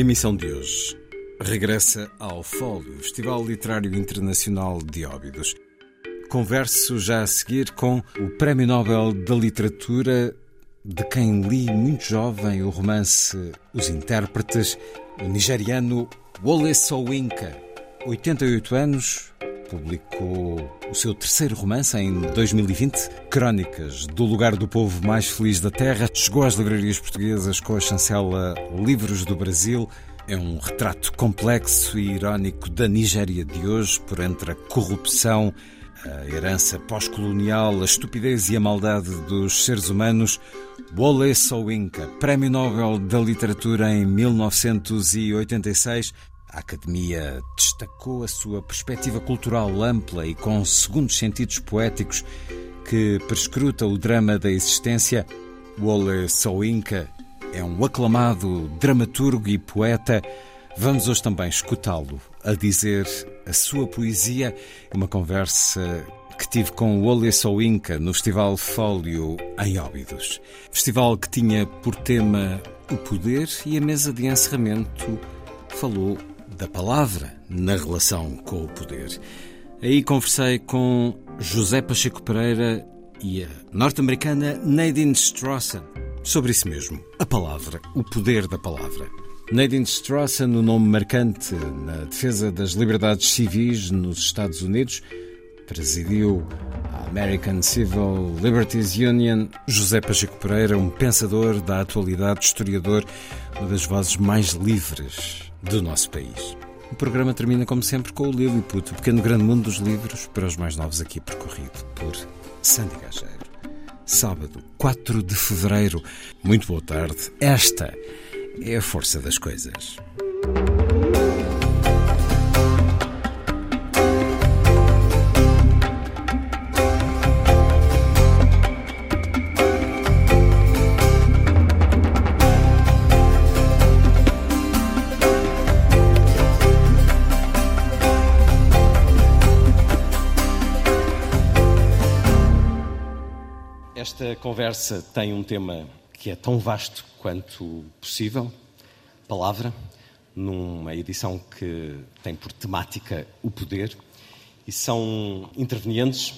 A emissão de hoje regressa ao Fólio, Festival Literário Internacional de Óbidos. Converso já a seguir com o Prémio Nobel da Literatura, de quem li muito jovem o romance Os Intérpretes, o nigeriano Wole Soyinka. 88 anos, publicou o seu terceiro romance em 2020, Crónicas do Lugar do Povo Mais Feliz da Terra. Chegou às livrarias portuguesas com a chancela Livros do Brasil. É um retrato complexo e irónico da Nigéria de hoje, por entre a corrupção, a herança pós-colonial, a estupidez e a maldade dos seres humanos. Wole Soyinka, Prémio Nobel da Literatura em 1986. A Academia destacou a sua perspectiva cultural ampla e com segundos sentidos poéticos que prescruta o drama da existência. Wole Soyinka é um aclamado dramaturgo e poeta. Vamos hoje também escutá-lo a dizer a sua poesia. Uma conversa que tive com Wole Soyinka no Festival Fólio em Óbidos. Festival que tinha por tema o poder e a mesa de encerramento falou da palavra na relação com o poder. Aí conversei com José Pacheco Pereira e a norte-americana Nadine Strawson sobre isso mesmo, a palavra, o poder da palavra. Nadine Strawson, o nome marcante na defesa das liberdades civis nos Estados Unidos, presidiu a American Civil Liberties Union. José Pacheco Pereira, um pensador da atualidade, historiador, uma das vozes mais livres do nosso país. O programa termina, como sempre, com o Lilliput, o pequeno grande mundo dos livros, para os mais novos aqui percorrido por Sandy Gageiro. Sábado, 4 de fevereiro. Muito boa tarde. Esta é a força das coisas. Esta conversa tem um tema que é tão vasto quanto possível, palavra, numa edição que tem por temática o poder, e são intervenientes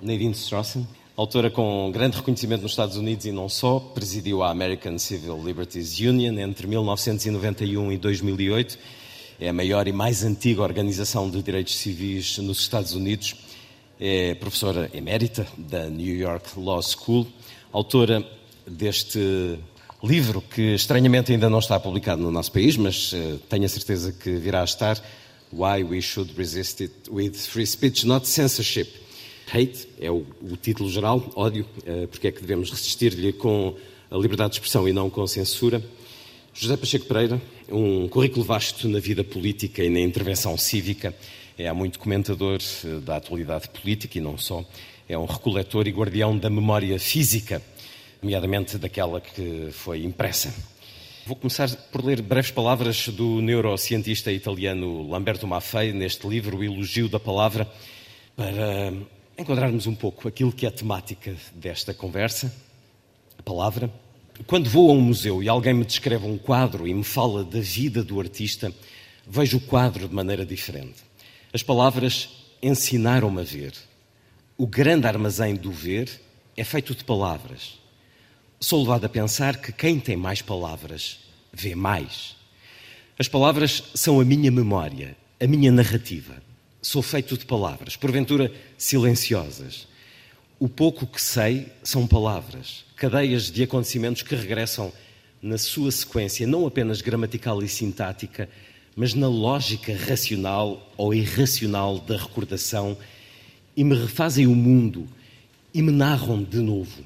Nadine Strawson, autora com grande reconhecimento nos Estados Unidos e não só, presidiu a American Civil Liberties Union entre 1991 e 2008, é a maior e mais antiga organização de direitos civis nos Estados Unidos é professora emérita da New York Law School, autora deste livro que estranhamente ainda não está publicado no nosso país, mas uh, tenho a certeza que virá a estar. Why We Should Resist It with Free Speech, Not Censorship. Hate é o, o título geral, ódio, uh, porque é que devemos resistir-lhe com a liberdade de expressão e não com censura. José Pacheco Pereira, um currículo vasto na vida política e na intervenção cívica, é há muito comentador eh, da atualidade política e não só. É um recoletor e guardião da memória física, nomeadamente daquela que foi impressa. Vou começar por ler breves palavras do neurocientista italiano Lamberto Maffei neste livro, O Elogio da Palavra, para enquadrarmos um pouco aquilo que é a temática desta conversa. A palavra, Quando vou a um museu e alguém me descreve um quadro e me fala da vida do artista, vejo o quadro de maneira diferente. As palavras ensinaram-me a ver. O grande armazém do ver é feito de palavras. Sou levado a pensar que quem tem mais palavras vê mais. As palavras são a minha memória, a minha narrativa. Sou feito de palavras, porventura silenciosas. O pouco que sei são palavras, cadeias de acontecimentos que regressam na sua sequência, não apenas gramatical e sintática, mas na lógica racional ou irracional da recordação e me refazem o mundo e me narram de novo.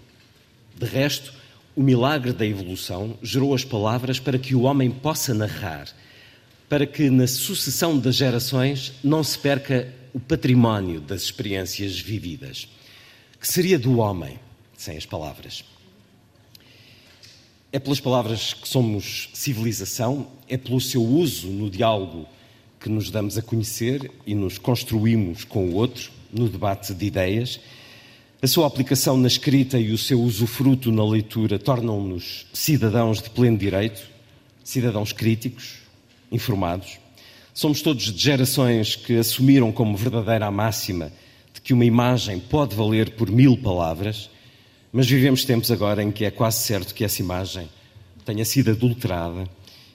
De resto, o milagre da evolução gerou as palavras para que o homem possa narrar, para que na sucessão das gerações não se perca o património das experiências vividas. Que seria do homem sem as palavras? É pelas palavras que somos civilização, é pelo seu uso no diálogo que nos damos a conhecer e nos construímos com o outro, no debate de ideias. A sua aplicação na escrita e o seu usufruto na leitura tornam-nos cidadãos de pleno direito, cidadãos críticos, informados. Somos todos de gerações que assumiram como verdadeira a máxima de que uma imagem pode valer por mil palavras mas vivemos tempos agora em que é quase certo que essa imagem tenha sido adulterada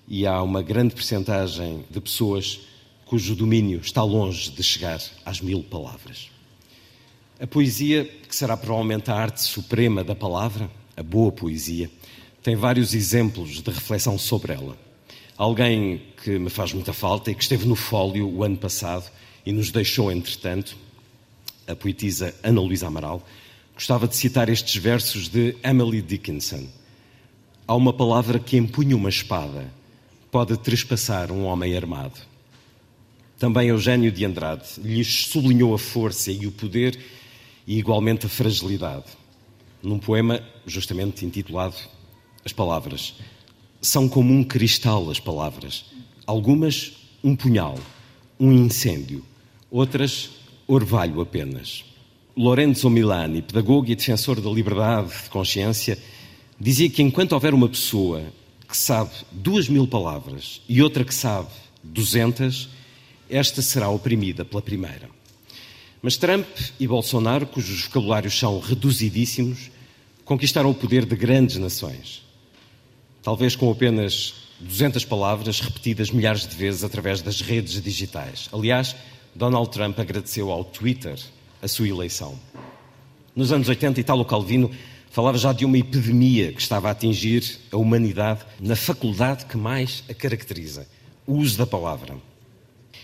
e há uma grande percentagem de pessoas cujo domínio está longe de chegar às mil palavras. A poesia, que será provavelmente a arte suprema da palavra, a boa poesia, tem vários exemplos de reflexão sobre ela. Alguém que me faz muita falta e que esteve no fólio o ano passado e nos deixou, entretanto, a poetisa Ana Luísa Amaral, gostava de citar estes versos de Emily Dickinson. Há uma palavra que empunha uma espada, pode trespassar um homem armado. Também Eugênio de Andrade lhes sublinhou a força e o poder e igualmente a fragilidade. Num poema justamente intitulado As Palavras. São como um cristal as palavras. Algumas, um punhal, um incêndio. Outras, orvalho apenas. Lorenzo Milani, pedagogo e defensor da liberdade de consciência, dizia que enquanto houver uma pessoa que sabe duas mil palavras e outra que sabe duzentas, esta será oprimida pela primeira. Mas Trump e Bolsonaro, cujos vocabulários são reduzidíssimos, conquistaram o poder de grandes nações. Talvez com apenas 200 palavras repetidas milhares de vezes através das redes digitais. Aliás, Donald Trump agradeceu ao Twitter a sua eleição. Nos anos 80, Italo Calvino falava já de uma epidemia que estava a atingir a humanidade na faculdade que mais a caracteriza, o uso da palavra.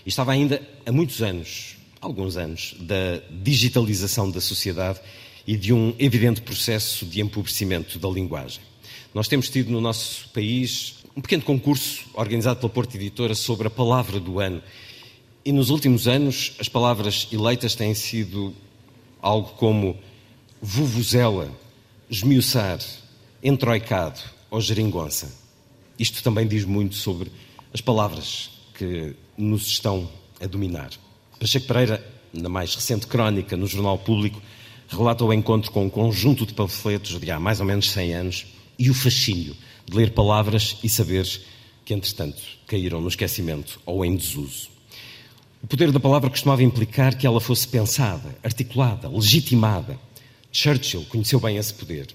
E estava ainda há muitos anos, alguns anos, da digitalização da sociedade e de um evidente processo de empobrecimento da linguagem. Nós temos tido no nosso país um pequeno concurso organizado pela Porta Editora sobre a palavra do ano e nos últimos anos, as palavras eleitas têm sido algo como vuvuzela, esmiuçar, entroicado ou geringonça. Isto também diz muito sobre as palavras que nos estão a dominar. Pacheco Pereira, na mais recente crónica no Jornal Público, relata o encontro com um conjunto de panfletos de há mais ou menos 100 anos e o fascínio de ler palavras e saberes que, entretanto, caíram no esquecimento ou em desuso. O poder da palavra costumava implicar que ela fosse pensada, articulada, legitimada. Churchill conheceu bem esse poder.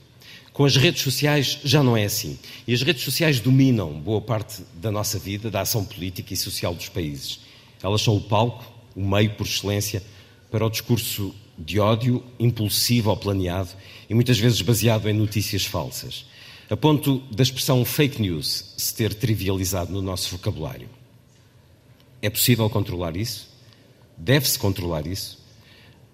Com as redes sociais já não é assim. E as redes sociais dominam boa parte da nossa vida, da ação política e social dos países. Elas são o palco, o meio por excelência, para o discurso de ódio, impulsivo ou planeado e muitas vezes baseado em notícias falsas, a ponto da expressão fake news se ter trivializado no nosso vocabulário. É possível controlar isso? Deve-se controlar isso?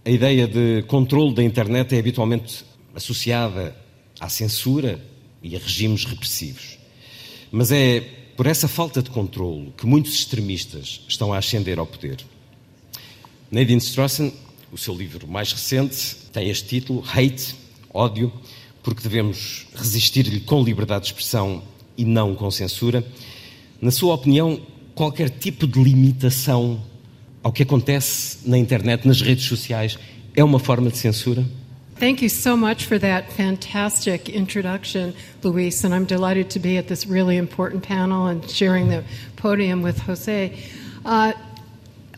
A ideia de controle da internet é habitualmente associada à censura e a regimes repressivos. Mas é por essa falta de controle que muitos extremistas estão a ascender ao poder. Nadine Strossen, o seu livro mais recente, tem este título: Hate, ódio, porque devemos resistir-lhe com liberdade de expressão e não com censura. Na sua opinião, qualquer tipo de limitação ao que acontece na internet, nas redes sociais, é uma forma de censura? Thank you so much for that fantastic introduction, Luis, and I'm delighted to be at this really important panel and sharing the podium with Jose. Uh,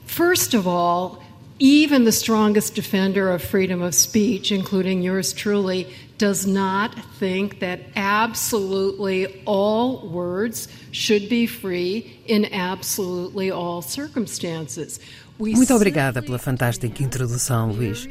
first of all, even the strongest defender of freedom of speech, including yours truly, does not think that absolutely all words should be free in absolutely all circumstances. Muito obrigada pela fantástica introdução, Luís.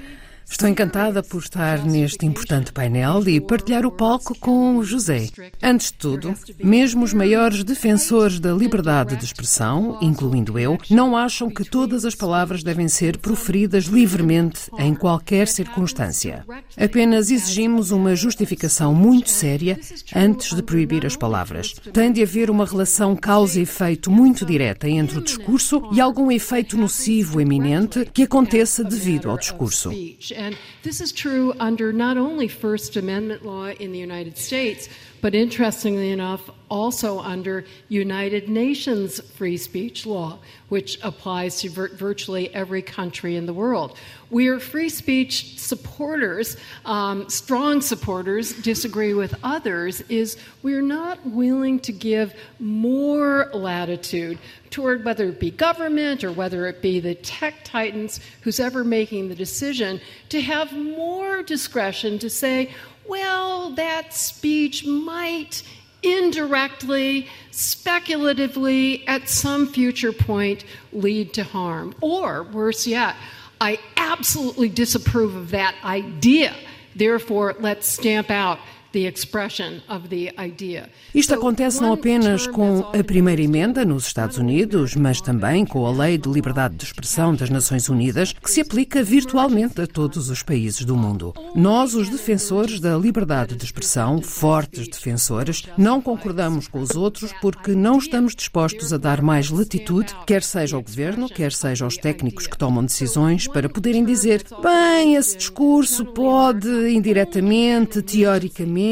Estou encantada por estar neste importante painel e partilhar o palco com o José. Antes de tudo, mesmo os maiores defensores da liberdade de expressão, incluindo eu, não acham que todas as palavras devem ser proferidas livremente em qualquer circunstância. Apenas exigimos uma justificação muito séria antes de proibir as palavras. Tem de haver uma relação causa e efeito muito direta entre o discurso e algum efeito nocivo eminente que aconteça devido ao discurso. And this is true under not only First Amendment law in the United States, but interestingly enough, also under United Nations free speech law, which applies to vir- virtually every country in the world. We are free speech supporters, um, strong supporters, disagree with others, is we're not willing to give more latitude toward whether it be government or whether it be the tech titans, who's ever making the decision, to have more discretion to say, well, that speech might indirectly, speculatively, at some future point, lead to harm. Or, worse yet, I absolutely disapprove of that idea. Therefore, let's stamp out the expression of the idea. Isto acontece não apenas com a primeira emenda nos Estados Unidos, mas também com a Lei de Liberdade de Expressão das Nações Unidas, que se aplica virtualmente a todos os países do mundo. Nós, os defensores da liberdade de expressão, fortes defensores, não concordamos com os outros porque não estamos dispostos a dar mais latitude, quer seja ao governo, quer seja aos técnicos que tomam decisões, para poderem dizer: bem, esse discurso pode indiretamente, teoricamente,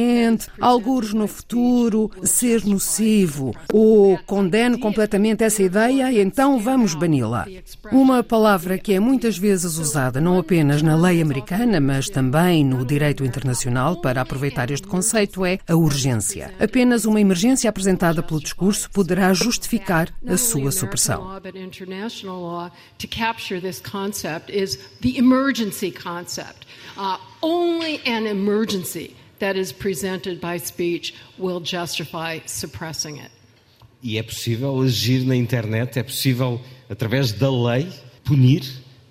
alguns no futuro, ser nocivo, ou condeno completamente essa ideia e então vamos bani-la. Uma palavra que é muitas vezes usada não apenas na lei americana, mas também no direito internacional para aproveitar este conceito é a urgência. Apenas uma emergência apresentada pelo discurso poderá justificar a sua supressão. Only an emergency that is presented by speech will justify suppressing it. E é possível agir na internet, é possível, através da lei, punir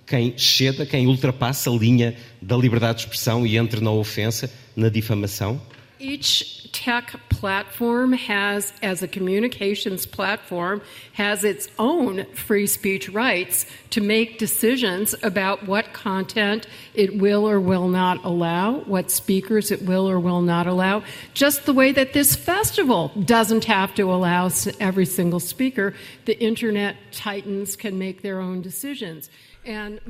quem ceda, quem ultrapassa a linha da liberdade de expressão e entre na ofensa, na difamação? Each tech platform has, as a communications platform, has its own free speech rights to make decisions about what content it will or will not allow, what speakers it will or will not allow, just the way that this festival doesn't have to allow every single speaker. The internet titans can make their own decisions.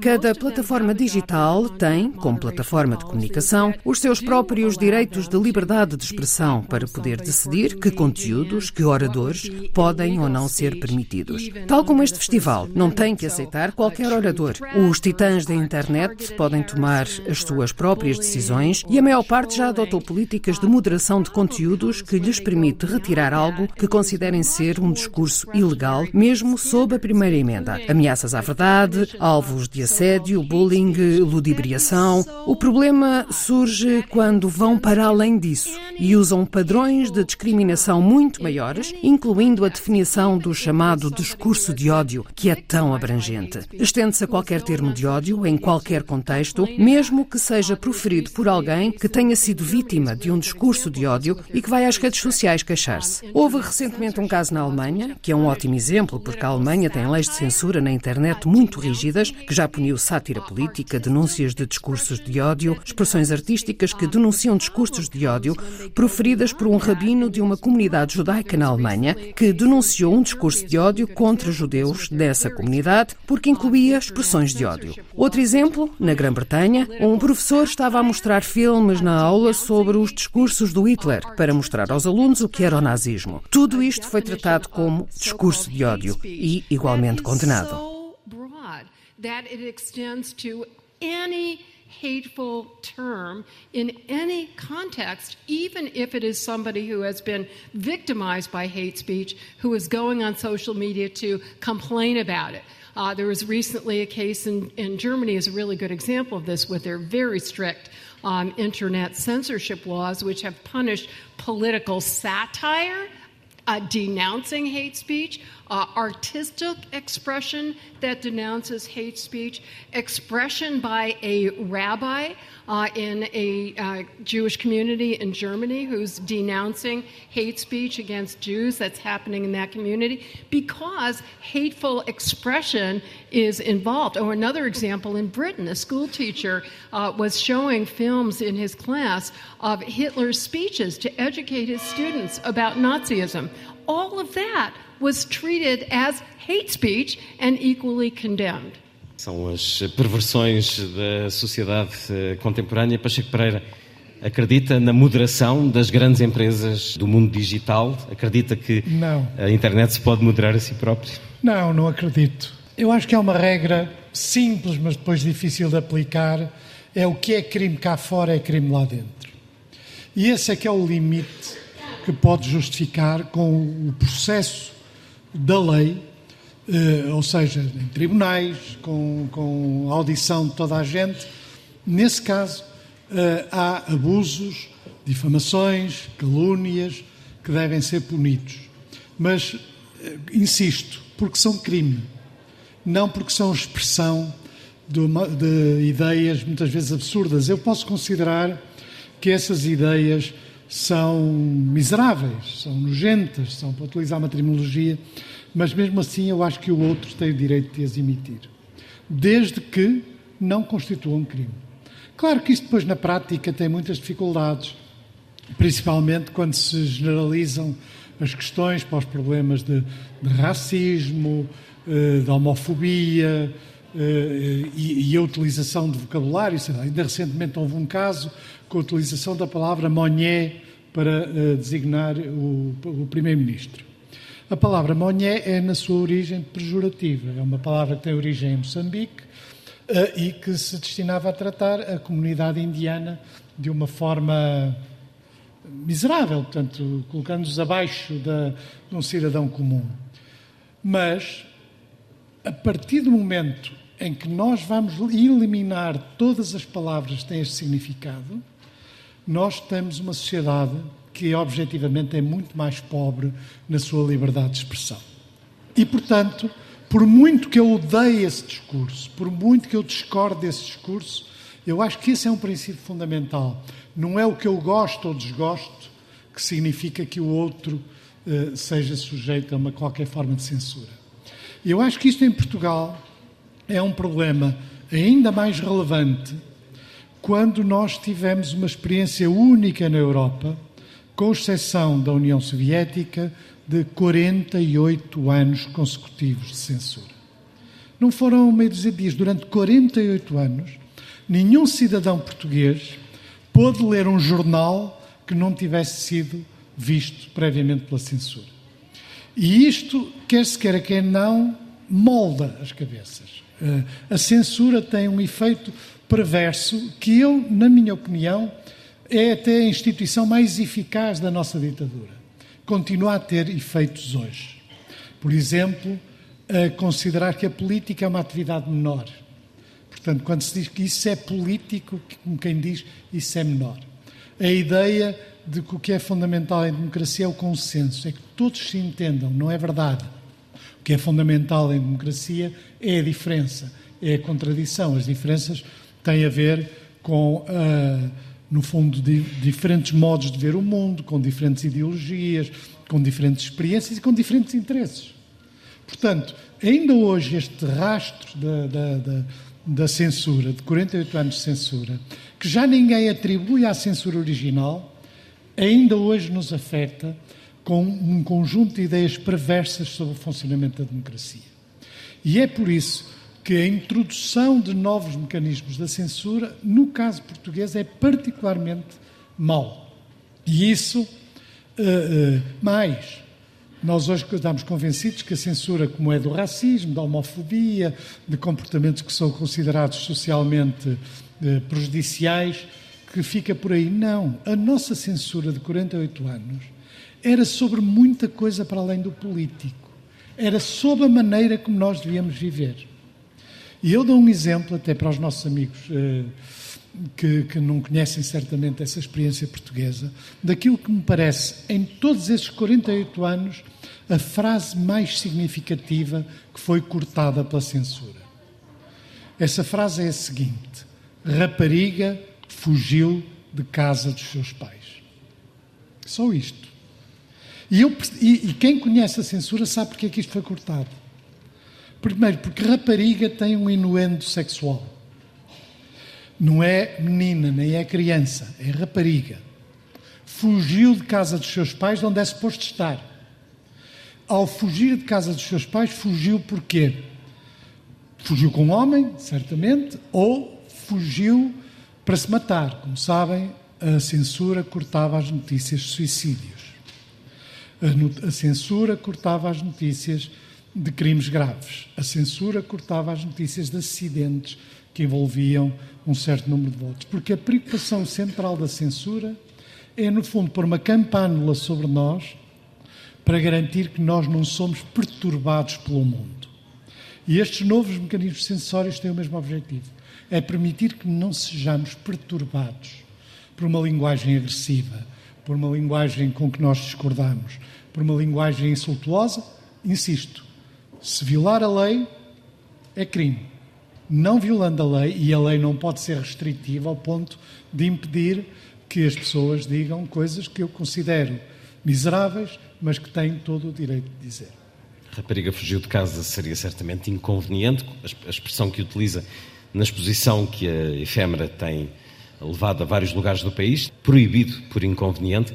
Cada plataforma digital tem, como plataforma de comunicação, os seus próprios direitos de liberdade de expressão para poder decidir que conteúdos, que oradores podem ou não ser permitidos. Tal como este festival não tem que aceitar qualquer orador. Os titãs da internet podem tomar as suas próprias decisões e a maior parte já adotou políticas de moderação de conteúdos que lhes permite retirar algo que considerem ser um discurso ilegal, mesmo sob a primeira emenda. Ameaças à verdade, alvos de assédio, bullying, ludibriação. O problema surge quando vão para além disso e usam padrões de discriminação muito maiores, incluindo a definição do chamado discurso de ódio, que é tão abrangente. Estende-se a qualquer termo de ódio, em qualquer contexto, mesmo que seja proferido por alguém que tenha sido vítima de um discurso de ódio e que vai às redes sociais queixar-se. Houve recentemente um caso na Alemanha, que é um ótimo exemplo, porque a Alemanha tem leis de censura na internet muito rígidas, que já puniu sátira política, denúncias de discursos de ódio, expressões artísticas que denunciam discursos de ódio proferidas por um rabino de uma comunidade judaica na Alemanha, que denunciou um discurso de ódio contra judeus dessa comunidade porque incluía expressões de ódio. Outro exemplo, na Grã-Bretanha, um professor estava a mostrar filmes na aula sobre os discursos do Hitler para mostrar aos alunos o que era o nazismo. Tudo isto foi tratado como discurso de ódio e igualmente condenado. That it extends to any hateful term in any context, even if it is somebody who has been victimized by hate speech, who is going on social media to complain about it. Uh, there was recently a case in, in Germany is a really good example of this with their very strict um, internet censorship laws, which have punished political satire, uh, denouncing hate speech, uh, artistic expression that denounces hate speech, expression by a rabbi uh, in a uh, Jewish community in Germany who's denouncing hate speech against Jews that's happening in that community because hateful expression is involved. Or another example in Britain, a school teacher uh, was showing films in his class of Hitler's speeches to educate his students about Nazism. All of that was treated as hate speech and equally condemned. São as perversões da sociedade eh, contemporânea. Pacheco Pereira acredita na moderação das grandes empresas do mundo digital? Acredita que não. a internet se pode moderar a si própria? Não, não acredito. Eu acho que é uma regra simples, mas depois difícil de aplicar. É o que é crime cá fora é crime lá dentro. E esse é que é o limite que pode justificar com o processo da lei, eh, ou seja, em tribunais, com, com audição de toda a gente. Nesse caso, eh, há abusos, difamações, calúnias que devem ser punidos. Mas, eh, insisto, porque são crime, não porque são expressão de, uma, de ideias muitas vezes absurdas. Eu posso considerar que essas ideias são miseráveis, são nojentas, são, para utilizar uma terminologia, mas mesmo assim eu acho que o outro tem o direito de as emitir, desde que não constituam um crime. Claro que isto depois na prática tem muitas dificuldades, principalmente quando se generalizam as questões para os problemas de, de racismo, eh, de homofobia eh, e, a utilização de vocabulário. Ainda recentemente houve um caso com a utilização da palavra monhé para uh, designar o, Primeiro-Ministro. A palavra monhé é, na sua origem, pejorativa. É uma palavra que tem origem em Moçambique e que se destinava a tratar a comunidade indiana de uma forma miserável, portanto, colocando-os abaixo da, de um cidadão comum. Mas, a partir do momento em que nós vamos eliminar todas as palavras que têm este significado, nós temos uma sociedade que objetivamente é muito mais pobre na sua liberdade de expressão. E, portanto, por muito que eu odeie esse discurso, por muito que eu discorde desse discurso, eu acho que esse é um princípio fundamental. Não é o que eu gosto ou desgosto que significa que o outro uh, seja sujeito a uma qualquer forma de censura. Eu acho que isto em Portugal é um problema ainda mais relevante quando nós tivemos uma experiência única na Europa, com exceção da União Soviética, de 48 anos consecutivos de censura. Não foram meio dizer dias, durante 48 anos, nenhum cidadão português pôde ler um jornal que não tivesse sido visto previamente pela censura. E isto, quer se queira, quer não, molda as cabeças. Eh, a censura tem um efeito perverso que eu, na minha opinião, é até a instituição mais eficaz da nossa ditadura. Continua a ter efeitos hoje. Por exemplo, considerar que a política é uma atividade menor. Portanto, quando se diz que isso é político, como quem diz, isso é menor. A ideia de que o que é fundamental em democracia é o consenso, é que todos se entendam, não é verdade. O que é fundamental em democracia é a diferença, é a contradição. As diferenças tem a ver com, uh, no fundo, de, diferentes modos de ver o mundo, com diferentes ideologias, com diferentes experiências e com diferentes interesses. Portanto, ainda hoje este rastro da, da, da, da censura, de 48 anos de censura, que já ninguém atribui à censura original, ainda hoje nos afeta com um conjunto de ideias perversas sobre o funcionamento da democracia. E é por isso que a introdução de novos mecanismos da censura, no caso português, é particularmente mau. E isso, uh, uh, mais, nós hoje estamos convencidos que a censura, como é do racismo, da homofobia, de comportamentos que são considerados socialmente eh, prejudiciais que fica por aí. Não. A nossa censura de 48 anos era sobre muita coisa para além do político. Era sobre a maneira como nós devíamos viver. E eu dou um exemplo até para os nossos amigos eh, que, que, não conhecem certamente essa experiência portuguesa, daquilo que me parece, em todos esses 48 anos, a frase mais significativa que foi cortada pela censura. Essa frase é a seguinte: rapariga fugiu de casa dos seus pais. Só isto. E, eu, e, e quem conhece a censura sabe porque é que isto foi cortado. Primeiro, porque rapariga tem um inuendo sexual. Não é menina, nem é criança, é rapariga. Fugiu de casa dos seus pais, onde é suposto estar. Ao fugir de casa dos seus pais, fugiu porquê? Fugiu com um homem, certamente, ou fugiu para se matar. Como sabem, a censura cortava as notícias de suicídios. A, censura cortava as notícias de crimes graves. A censura cortava as notícias de acidentes que envolviam um certo número de votos. Porque a preocupação central da censura é, no fundo, pôr uma campânula sobre nós para garantir que nós não somos perturbados pelo mundo. E estes novos mecanismos sensórios têm o mesmo objetivo: é permitir que não sejamos perturbados por uma linguagem agressiva, por uma linguagem com que nós discordamos, por uma linguagem insultuosa. Insisto, se violar a lei é crime. Não violando a lei, e a lei não pode ser restritiva ao ponto de impedir que as pessoas digam coisas que eu considero miseráveis, mas que têm todo o direito de dizer. Rapariga fugiu de casa seria certamente inconveniente, a expressão que utiliza na exposição que a efêmera tem levado a vários lugares do país, proibido por inconveniente.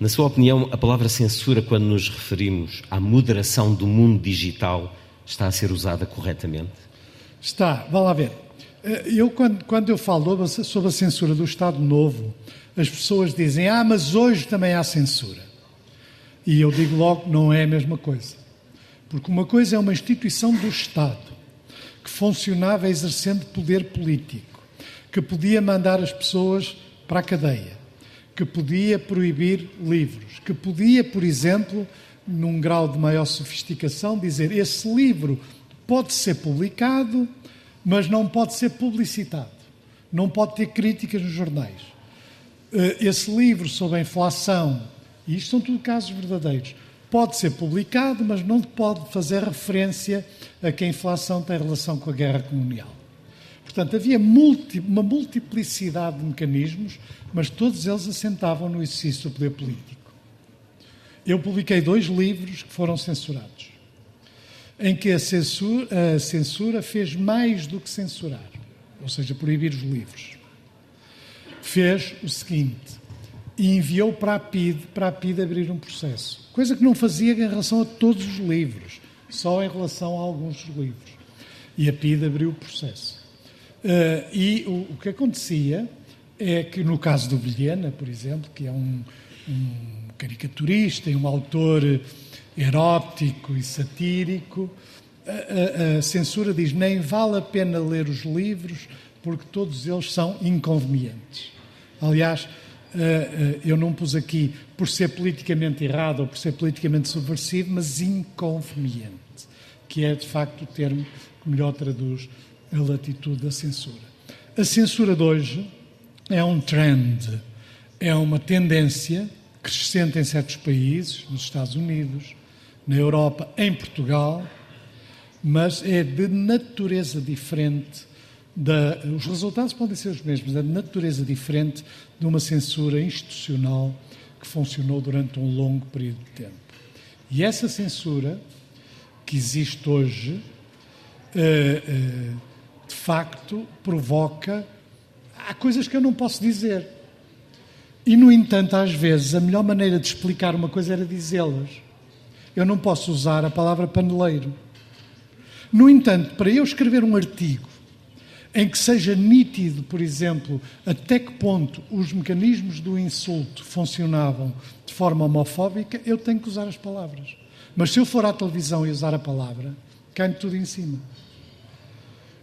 Na sua opinião, a palavra censura, quando nos referimos à moderação do mundo digital, está a ser usada corretamente? Está, vá lá ver. Eh, eu, quando, quando eu falo sobre a censura do Estado Novo, as pessoas dizem, ah, mas hoje também há censura. E eu digo logo, não é a mesma coisa. Porque uma coisa é uma instituição do Estado que funcionava exercendo poder político, que podia mandar as pessoas para a cadeia, que podia proibir livros, que podia, por exemplo, num grau de maior sofisticação, dizer esse livro pode ser publicado, mas não pode ser publicitado, não pode ter críticas nos jornais. Eh, esse livro sobre a inflação, e isto são tudo casos verdadeiros, pode ser publicado, mas não pode fazer referência a que a inflação tem relação com a guerra colonial. Portanto, havia multi, uma multiplicidade de mecanismos, mas todos eles assentavam no exercício do poder político. Eu publiquei dois livros que foram censurados, em que a censura, a censura fez mais do que censurar, ou seja, proibir os livros. Fez o seguinte: e enviou para a PID, para a PID abrir um processo. Coisa que não fazia em relação a todos os livros, só em relação a alguns livros. E a PID abriu o processo. Uh, e o, o, que acontecia é que, no caso do Vilhena, por exemplo, que é um, um caricaturista e um autor erótico e satírico, a, a, a censura diz nem vale a pena ler os livros porque todos eles são inconvenientes. Aliás, eu não pus aqui por ser politicamente errado ou por ser politicamente subversivo, mas inconveniente, que é de facto o termo que melhor traduz a latitude da censura. A censura de hoje é um trend, é uma tendência crescente em certos países, nos Estados Unidos, na Europa, em Portugal, mas é de natureza diferente da, os resultados podem ser os mesmos, da natureza diferente de uma censura institucional que funcionou durante um longo período de tempo. E essa censura que existe hoje, eh, eh, de facto, provoca. Há coisas que eu não posso dizer. E, no entanto, às vezes, a melhor maneira de explicar uma coisa era dizê-las. Eu não posso usar a palavra paneleiro. No entanto, para eu escrever um artigo em que seja nítido, por exemplo, até que ponto os mecanismos do insulto funcionavam de forma homofóbica, eu tenho que usar as palavras. Mas se eu for à televisão e usar a palavra, cai-me tudo em cima.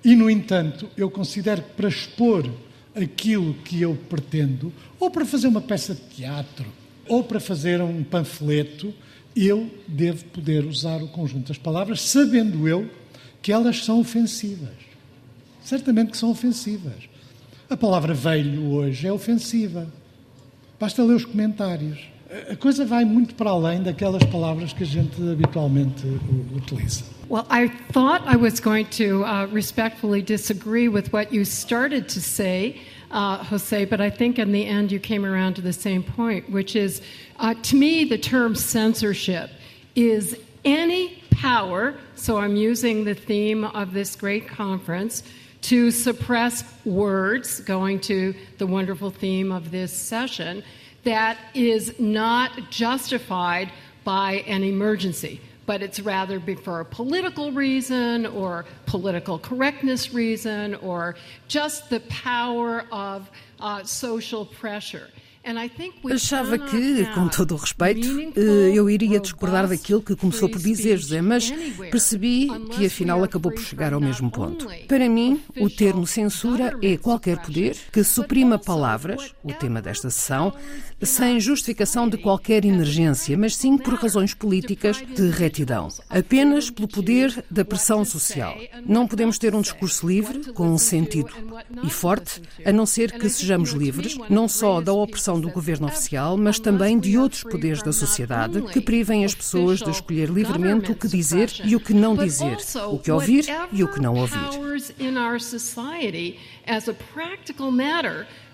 E, no entanto, eu considero que para expor aquilo que eu pretendo, ou para fazer uma peça de teatro, ou para fazer um panfleto, eu devo poder usar o conjunto das palavras, sabendo eu que elas são ofensivas. Certamente que são ofensivas. A palavra velho hoje é ofensiva. Basta ler os comentários. A coisa vai muito para além daquelas palavras que a gente habitualmente utiliza. Well, I thought I was going to uh, respectfully disagree with what you started to say, uh, Jose, but I think in the end you came around to the same point, which is uh, to me, the term censorship is any power, so I'm using the theme of this great conference, to suppress words, going to the wonderful theme of this session, that is not justified by an emergency but it's rather for a political reason or political correctness reason or just the power of uh, social pressure. Achava que, com todo o respeito, eh, eu iria discordar daquilo que começou por dizer, José, mas percebi que afinal acabou por chegar ao mesmo ponto. Para mim, o termo censura é qualquer poder que suprima palavras, o tema desta sessão, sem justificação de qualquer emergência, mas sim por razões políticas de retidão. Apenas pelo poder da pressão social. Não podemos ter um discurso livre, com um sentido e forte, a não ser que sejamos livres, não só da opressão do governo oficial, mas também de outros poderes da sociedade que privem as pessoas de escolher livremente o que dizer e o que não dizer, o que ouvir e o que não ouvir.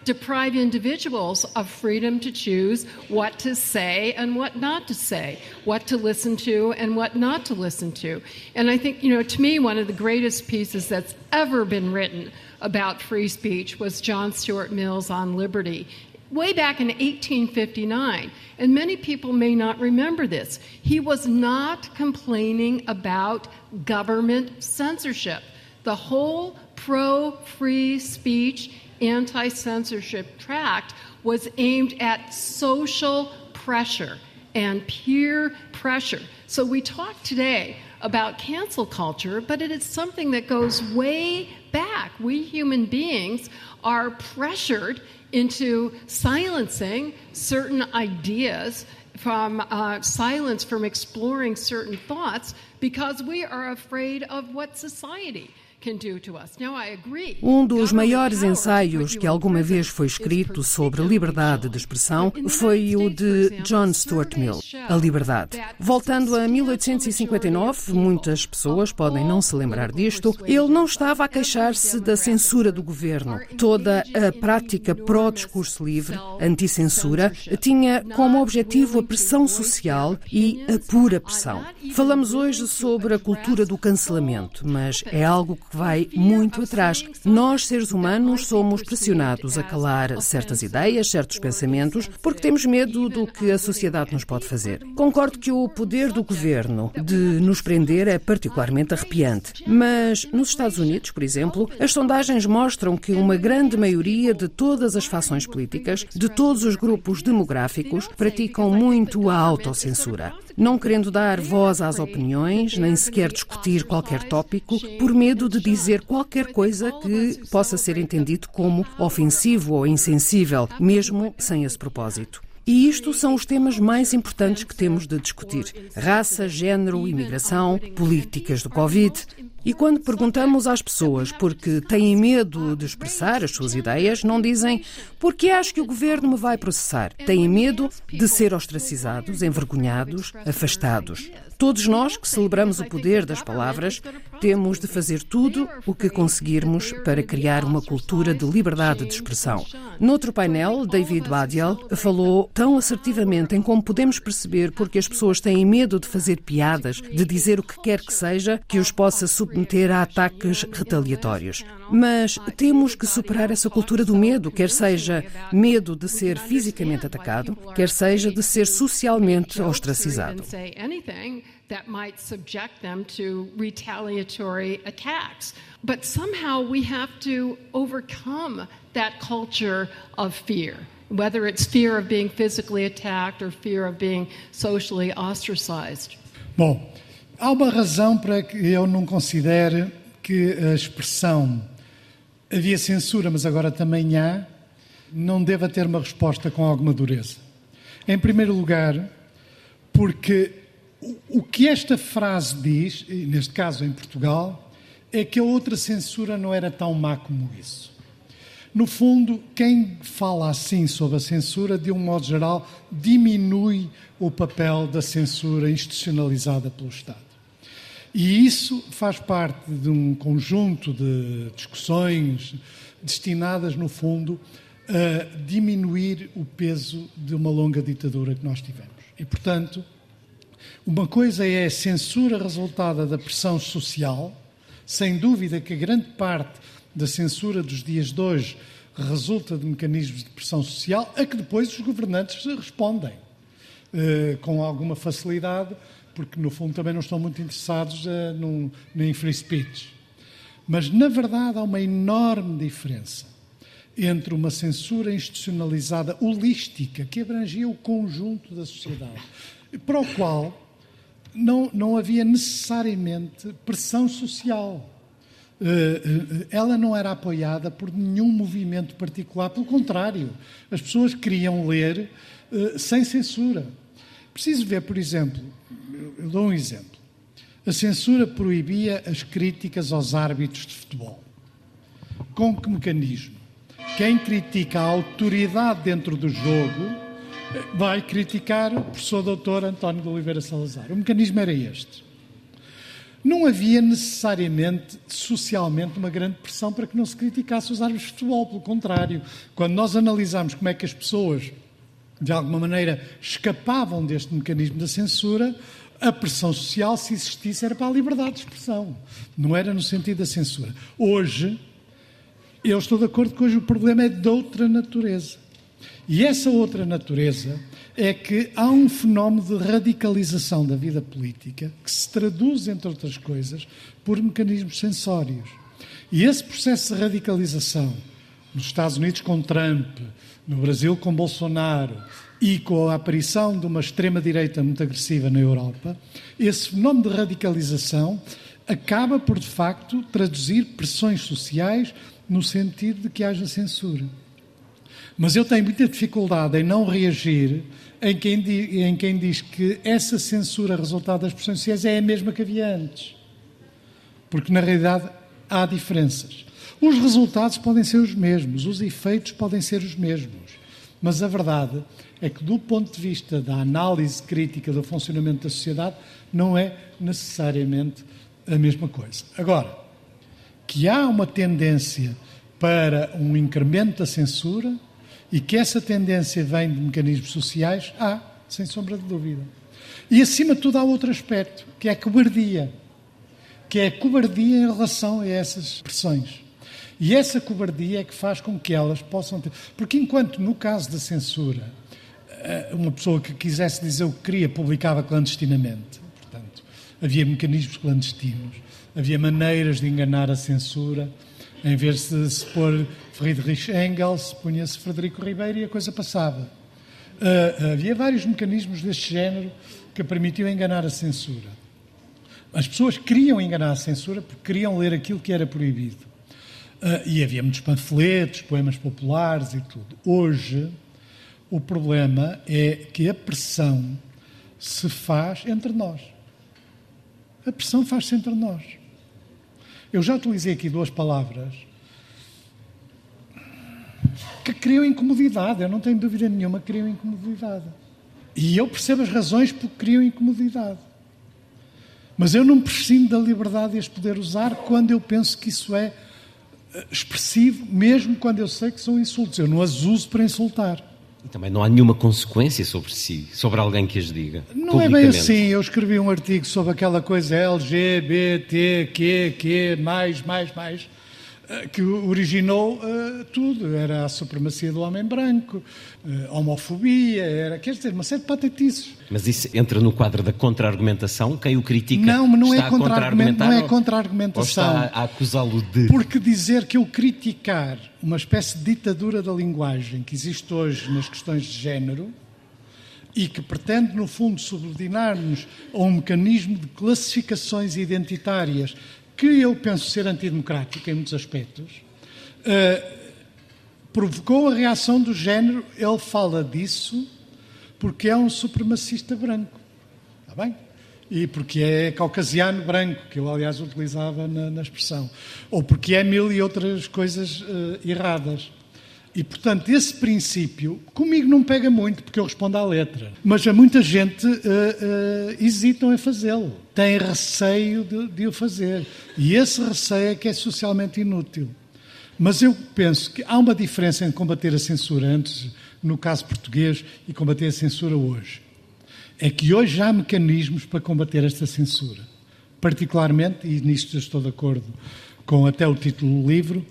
Deprive individuals of freedom to choose what to say and what not to say, what to listen to and what not to listen to. And I think, you know, to me, one of the greatest pieces that's ever been written about free speech was John Stuart Mill's On Liberty. Way back in 1859, and many people may not remember this, he was not complaining about government censorship. The whole pro free speech anti censorship tract was aimed at social pressure and peer pressure. So we talk today about cancel culture, but it is something that goes way back. We human beings are pressured into silencing certain ideas from uh, silence from exploring certain thoughts because we are afraid of what society Um dos maiores ensaios que alguma vez foi escrito sobre liberdade de expressão foi o de John Stuart Mill, A Liberdade. Voltando a 1859, muitas pessoas podem não se lembrar disto, ele não estava a queixar-se da censura do governo. Toda a prática pró-discurso livre, anti-censura, tinha como objetivo a pressão social e a pura pressão. Falamos hoje sobre a cultura do cancelamento, mas é algo que vai muito atrás. Nós, seres humanos, somos pressionados a calar certas ideias, certos pensamentos, porque temos medo do que a sociedade nos pode fazer. Concordo que o poder do governo de nos prender é particularmente arrepiante, mas nos Estados Unidos, por exemplo, as sondagens mostram que uma grande maioria de todas as fações políticas, de todos os grupos demográficos, praticam muito a autocensura não querendo dar voz às opiniões, nem sequer discutir qualquer tópico, por medo de dizer qualquer coisa que possa ser entendido como ofensivo ou insensível, mesmo sem esse propósito. E isto são os temas mais importantes que temos de discutir: raça, género, imigração, políticas do Covid. E quando perguntamos às pessoas porque têm medo de expressar as suas ideias, não dizem porque acho que o governo me vai processar. Têm medo de ser ostracizados, envergonhados, afastados. Todos nós que celebramos o poder das palavras temos de fazer tudo o que conseguirmos para criar uma cultura de liberdade de expressão. Noutro painel, David Badial falou tão assertivamente em como podemos perceber porque as pessoas têm medo de fazer piadas, de dizer o que quer que seja que os possa submeter a ataques retaliatórios. Mas temos que superar essa cultura do medo, quer seja medo de ser fisicamente atacado, quer seja de ser socialmente ostracizado. That might subject them to retaliatory attacks. But somehow we have to overcome that culture of fear, whether it's fear of being physically attacked or fear of being socially ostracized. Bom, há uma razão para que eu não considere que a expressão havia censura, mas agora também há, não deva ter uma resposta com alguma dureza. Em primeiro lugar, porque o que esta frase diz, neste caso em Portugal, é que a outra censura não era tão má como isso. No fundo, quem fala assim sobre a censura, de um modo geral, diminui o papel da censura institucionalizada pelo Estado. E isso faz parte de um conjunto de discussões destinadas, no fundo, a diminuir o peso de uma longa ditadura que nós tivemos. E, portanto, uma coisa é a censura resultada da pressão social, sem dúvida que grande parte da censura dos dias de hoje resulta de mecanismos de pressão social a que depois os governantes respondem eh, com alguma facilidade, porque no fundo também não estão muito interessados eh, num, em free speech. Mas na verdade há uma enorme diferença entre uma censura institucionalizada holística que abrangia o conjunto da sociedade, para o qual não, não havia necessariamente pressão social. Eh, eh, ela não era apoiada por nenhum movimento particular, pelo contrário, as pessoas queriam ler eh, sem censura. Preciso ver, por exemplo, eu dou um exemplo. A censura proibia as críticas aos árbitros de futebol. Com que mecanismo? Quem critica a autoridade dentro do jogo vai criticar o professor doutor António de Oliveira Salazar. O mecanismo era este. Não havia necessariamente, socialmente, uma grande pressão para que não se criticasse os árbitros de futebol. Pelo contrário, quando nós analisamos como é que as pessoas, de alguma maneira, escapavam deste mecanismo da censura, a pressão social, se existisse, era para a liberdade de expressão. Não era no sentido da censura. Hoje, eu estou de acordo que hoje o problema é de outra natureza. E essa outra natureza é que há um fenómeno de radicalização da vida política que se traduz, entre outras coisas, por mecanismos sensórios. E esse processo de radicalização, nos Estados Unidos com Trump, no Brasil com Bolsonaro e com a aparição de uma extrema-direita muito agressiva na Europa, esse fenómeno de radicalização acaba por, de facto, traduzir pressões sociais no sentido de que haja censura. Mas eu tenho muita dificuldade em não reagir em quem, em quem diz que essa censura resultado das pressões sociais é a mesma que havia antes. Porque, na realidade, há diferenças. Os resultados podem ser os mesmos, os efeitos podem ser os mesmos. Mas a verdade é que, do ponto de vista da análise crítica do funcionamento da sociedade, não é necessariamente a mesma coisa. Agora, que há uma tendência para um incremento da censura, e que essa tendência vem de mecanismos sociais, há, sem sombra de dúvida. E acima de tudo há outro aspecto, que é a cobardia. Que é a cobardia em relação a essas pressões. E essa cobardia é que faz com que elas possam ter. Porque enquanto no caso da censura, eh, uma pessoa que quisesse dizer o que queria publicava clandestinamente, portanto, havia mecanismos clandestinos, havia maneiras de enganar a censura, em vez de se pôr Friedrich Engels, punha-se Frederico Ribeiro e a coisa passava. Uh, havia vários mecanismos deste género que permitiam enganar a censura. As pessoas queriam enganar a censura porque queriam ler aquilo que era proibido. Uh, e havia muitos panfletos, poemas populares e tudo. Hoje, o problema é que a pressão se faz entre nós. A pressão faz-se entre nós. Eu já utilizei aqui duas palavras que criam incomodidade. Eu não tenho dúvida nenhuma que criam incomodidade. E eu percebo as razões por que criam incomodidade. Mas eu não prescindo da liberdade de as poder usar quando eu penso que isso é eh, expressivo, mesmo quando eu sei que são insultos. Eu não as uso para insultar. E também não há nenhuma consequência sobre si, sobre alguém que as diga. Não é bem assim. Eu escrevi um artigo sobre aquela coisa LGBT, Q, Q, mais, mais, mais, que originou uh, tudo. Era a supremacia do homem branco, uh, homofobia, era, quer dizer, uma série de patetices. Mas isso entra no quadro da contra-argumentação? Quem o critica não, não é contra-argumentação. Não é contra-argumentação. Ou está a acusá-lo de... Porque dizer que eu criticar uma espécie de ditadura da linguagem que existe hoje nas questões de género e que pretende, no fundo, subordinar-nos a um mecanismo de classificações identitárias que eu penso ser antidemocrático em muitos aspectos, uh, provocou a reação do género, ele fala disso porque é um supremacista branco. Está bem? E porque é caucasiano branco, que eu, aliás, utilizava na, na expressão. Ou porque é mil e outras coisas uh, erradas. E, portanto, esse princípio comigo não pega muito, porque eu respondo à letra. Mas a muita gente uh, uh, hesitam em fazê-lo, tem receio de, de o fazer. E esse receio é que é socialmente inútil. Mas eu penso que há uma diferença entre combater a censura antes, no caso português, e combater a censura hoje. É que hoje há mecanismos para combater esta censura. Particularmente, e nisto estou de acordo com até o título do livro,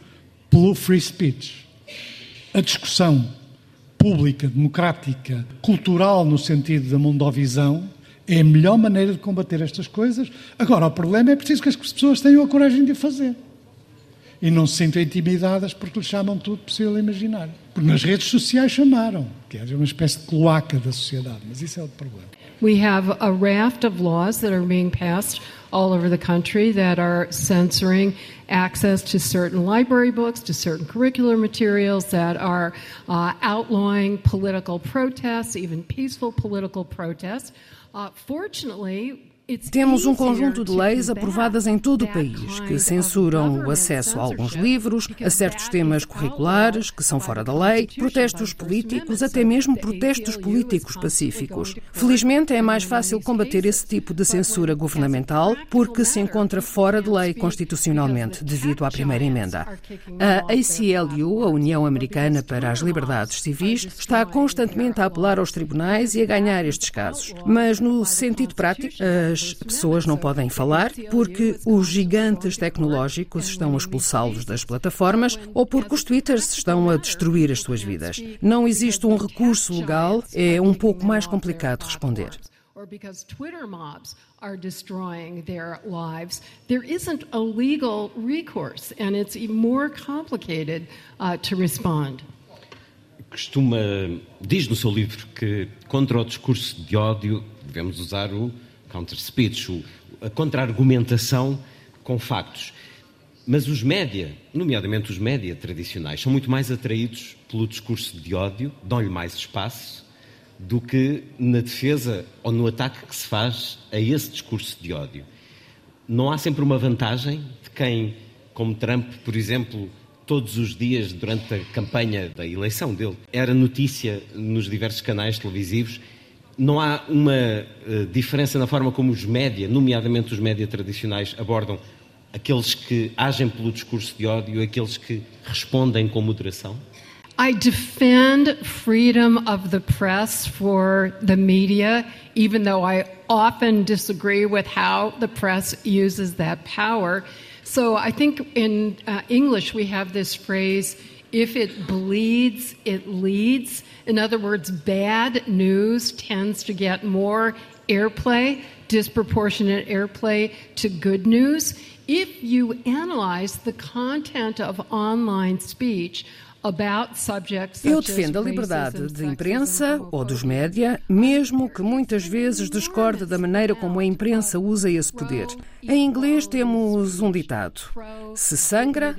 pelo free speech a discussão pública, democrática, cultural, no sentido da mundovisão, é a melhor maneira de combater estas coisas. Agora, o problema é preciso que as pessoas tenham a coragem de o fazer. E não se sintam intimidadas porque lhes chamam tudo possível e imaginário. Porque nas redes sociais chamaram, que é uma espécie de cloaca da sociedade, mas isso é outro problema. We have a raft of laws that are being passed all over the country that are censoring access to certain library books, to certain curricular materials, that are uh, outlawing political protests, even peaceful political protests. Uh, fortunately, Temos um conjunto de leis aprovadas em todo o país que censuram o acesso a alguns livros, a certos temas curriculares que são fora da lei, protestos políticos, até mesmo protestos políticos pacíficos. Felizmente é mais fácil combater esse tipo de censura governamental porque se encontra fora de lei constitucionalmente devido à primeira emenda. A ACLU, a União Americana para as Liberdades Civis, está constantemente a apelar aos tribunais e a ganhar estes casos. Mas no sentido prático, as pessoas não podem falar porque os gigantes tecnológicos estão a expulsá-los das plataformas ou porque os twitters estão a destruir as suas vidas. Não existe um recurso legal, é um pouco mais complicado responder. or because Twitter mobs are destroying their lives, there isn't a legal recourse, and it's more complicated uh, to respond. Costuma, diz no seu livro que contra o discurso de ódio devemos usar o counter-speech, a contra-argumentação com factos. Mas os média, nomeadamente os média tradicionais, são muito mais atraídos pelo discurso de ódio, dão-lhe mais espaço, do que na defesa ou no ataque que se faz a esse discurso de ódio. Não há sempre uma vantagem de quem, como Trump, por exemplo, todos os dias durante a campanha da eleição dele, era notícia nos diversos canais televisivos não há uma uh, diferença na forma como os média, nomeadamente os média tradicionais, abordam aqueles que agem pelo discurso de ódio e aqueles que respondem com moderação? I defend freedom of the press for the media, even though I often disagree with how the press uses that power. So I think in uh, English we have this phrase if it bleeds, it leads. In other words, bad news tends to get more airplay, disproportionate airplay to good news. If you analyze the content of online speech, Eu defendo a liberdade de imprensa ou dos média, mesmo que muitas vezes discorde da maneira como a imprensa usa esse poder. Em inglês temos um ditado: se sangra,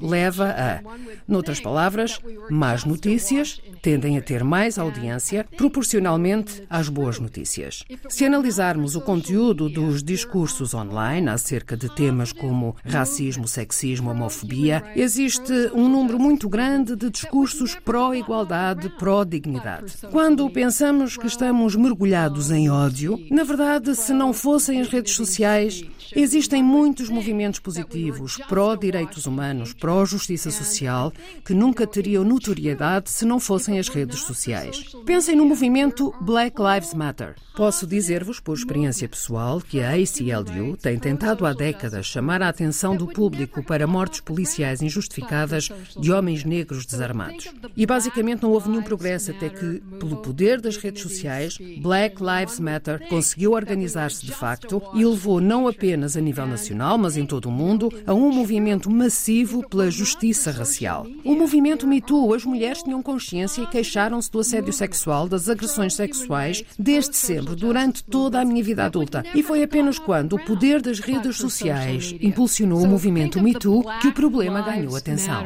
leva a. Noutras palavras, más notícias tendem a ter mais audiência proporcionalmente às boas notícias. Se analisarmos o conteúdo dos discursos online acerca de temas como racismo, sexismo, homofobia, existe um número muito grande de discursos pró-igualdade, pró-dignidade. Quando pensamos que estamos mergulhados em ódio, na verdade, se não fossem as redes sociais, existem muitos movimentos positivos pró-direitos humanos, pró-justiça social, que nunca teriam notoriedade se não fossem as redes sociais. Pensem no movimento Black Lives Matter. Posso dizer-vos, por experiência pessoal, que a ACLU tem tentado há décadas chamar a atenção do público para mortes policiais injustificadas de homens negros os desarmados. E basicamente não houve nenhum progresso até que, pelo poder das redes sociais, Black Lives Matter conseguiu organizar-se de facto e levou não apenas a nível nacional, mas em todo o mundo, a um movimento massivo pela justiça racial. O movimento Me Too, as mulheres tinham consciência e queixaram-se do assédio sexual, das agressões sexuais, desde sempre, durante toda a minha vida adulta. E foi apenas quando o poder das redes sociais impulsionou o movimento Me Too que o problema ganhou atenção.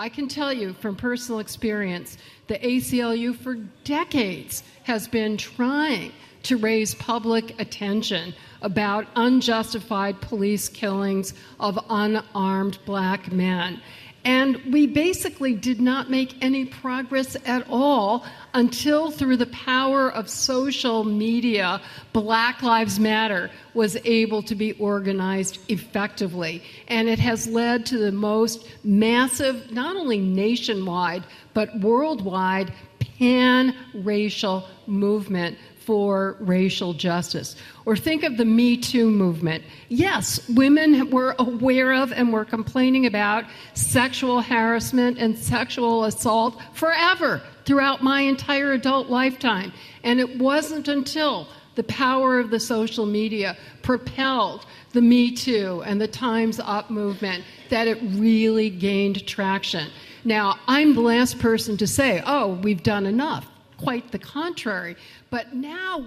I can tell you from personal experience, the ACLU for decades has been trying to raise public attention about unjustified police killings of unarmed black men. And we basically did not make any progress at all until, through the power of social media, Black Lives Matter was able to be organized effectively. And it has led to the most massive, not only nationwide, but worldwide pan racial movement for racial justice. Or think of the Me Too movement. Yes, women were aware of and were complaining about sexual harassment and sexual assault forever throughout my entire adult lifetime. And it wasn't until the power of the social media propelled the Me Too and the Time's Up movement that it really gained traction. Now, I'm the last person to say, oh, we've done enough. Quite the contrary.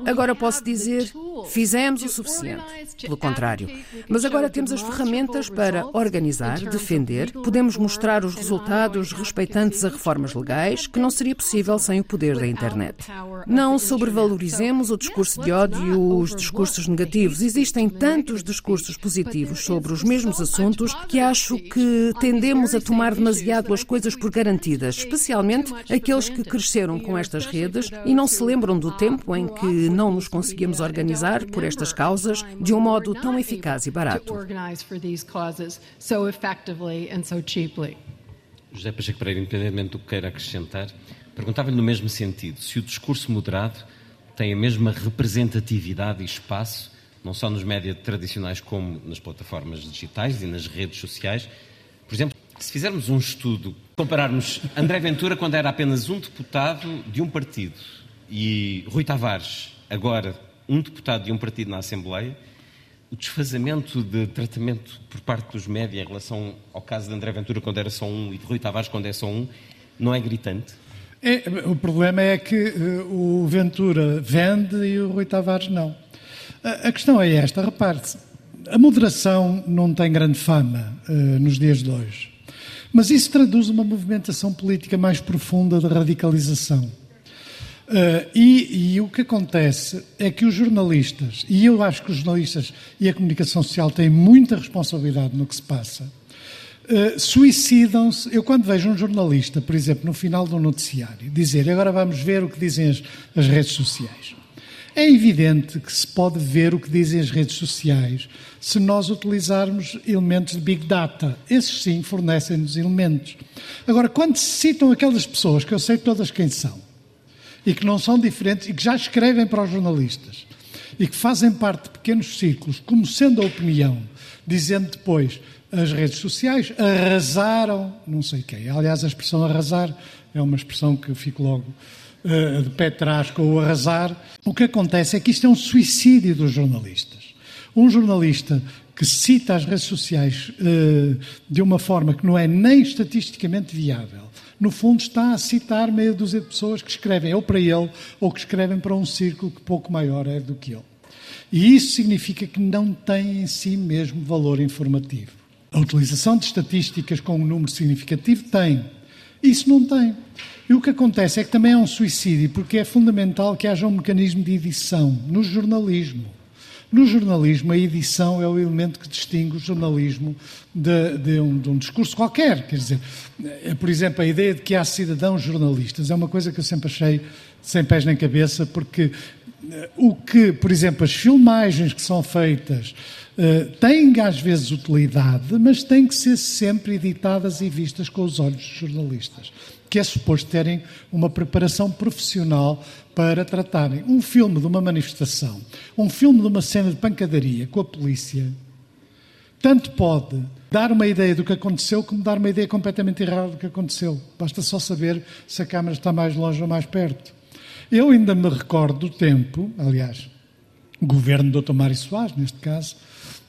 Agora posso dizer, fizemos o suficiente. Pelo contrário. Mas agora temos as ferramentas para organizar, defender, podemos mostrar os resultados respeitantes a reformas legais, que não seria possível sem o poder da internet. Não sobrevalorizemos o discurso de ódio e os discursos negativos. Existem tantos discursos positivos sobre os mesmos assuntos que acho que tendemos a tomar demasiado as coisas por garantidas, especialmente aqueles que cresceram com estas redes e não se lembram do tempo tempo em que não nos conseguimos organizar por estas causas de um modo tão eficaz e barato. José Pacheco Pereira, independentemente do que queira acrescentar, perguntava-lhe no mesmo sentido se o discurso moderado tem a mesma representatividade e espaço, não só nos médias tradicionais como nas plataformas digitais e nas redes sociais. Por exemplo, se fizermos um estudo, compararmos André Ventura quando era apenas um deputado de um partido e Rui Tavares, agora um deputado de um partido na Assembleia, o desfazamento de tratamento por parte dos médias em relação ao caso de André Ventura quando era só um e de Rui Tavares quando é só um, não é gritante? É, o problema é que uh, o Ventura vende e o Rui Tavares não. A, a questão é esta, repare-se, a moderação não tem grande fama uh, nos dias de hoje, mas isso traduz uma movimentação política mais profunda de radicalização. Uh, e, e, o que acontece é que os jornalistas, e eu acho que os jornalistas e a comunicação social têm muita responsabilidade no que se passa, uh, suicidam-se. Eu, quando vejo um jornalista, por exemplo, no final do noticiário, dizer agora vamos ver o que dizem as, as redes sociais. É evidente que se pode ver o que dizem as redes sociais se nós utilizarmos elementos de Big Data. Esses sim fornecem-nos elementos. Agora, quando se citam aquelas pessoas, que eu sei todas quem são, e que não são diferentes e que já escrevem para os jornalistas e que fazem parte de pequenos círculos, como sendo a opinião, dizendo depois as redes sociais arrasaram não sei quem. Aliás, a expressão arrasar é uma expressão que fico logo uh, de pé atrás com o arrasar. O que acontece é que isto é um suicídio dos jornalistas. Um jornalista que cita as redes sociais uh, de uma forma que não é nem estatisticamente viável, no fundo está a citar meia dúzia de pessoas que escrevem ou para ele ou que escrevem para um círculo que pouco maior é do que ele. E isso significa que não tem em si mesmo valor informativo. A utilização de estatísticas com um número significativo tem. Isso não tem. E o que acontece é que também é um suicídio, porque é fundamental que haja um mecanismo de edição no jornalismo. No jornalismo, a edição é o elemento que distingue o jornalismo de, de, um, de, um, discurso qualquer. Quer dizer, é, por exemplo, a ideia de que há cidadãos jornalistas é uma coisa que eu sempre achei sem pés nem cabeça, porque eh, o que, por exemplo, as filmagens que são feitas uh, têm às vezes utilidade, mas têm que ser sempre editadas e vistas com os olhos dos jornalistas que é suposto terem uma preparação profissional para tratarem um filme de uma manifestação, um filme de uma cena de pancadaria com a polícia, tanto pode dar uma ideia do que aconteceu, como dar uma ideia completamente errada do que aconteceu. Basta só saber se a câmara está mais longe ou mais perto. Eu ainda me recordo do tempo, aliás, governo do Dr. Mário Soares, neste caso,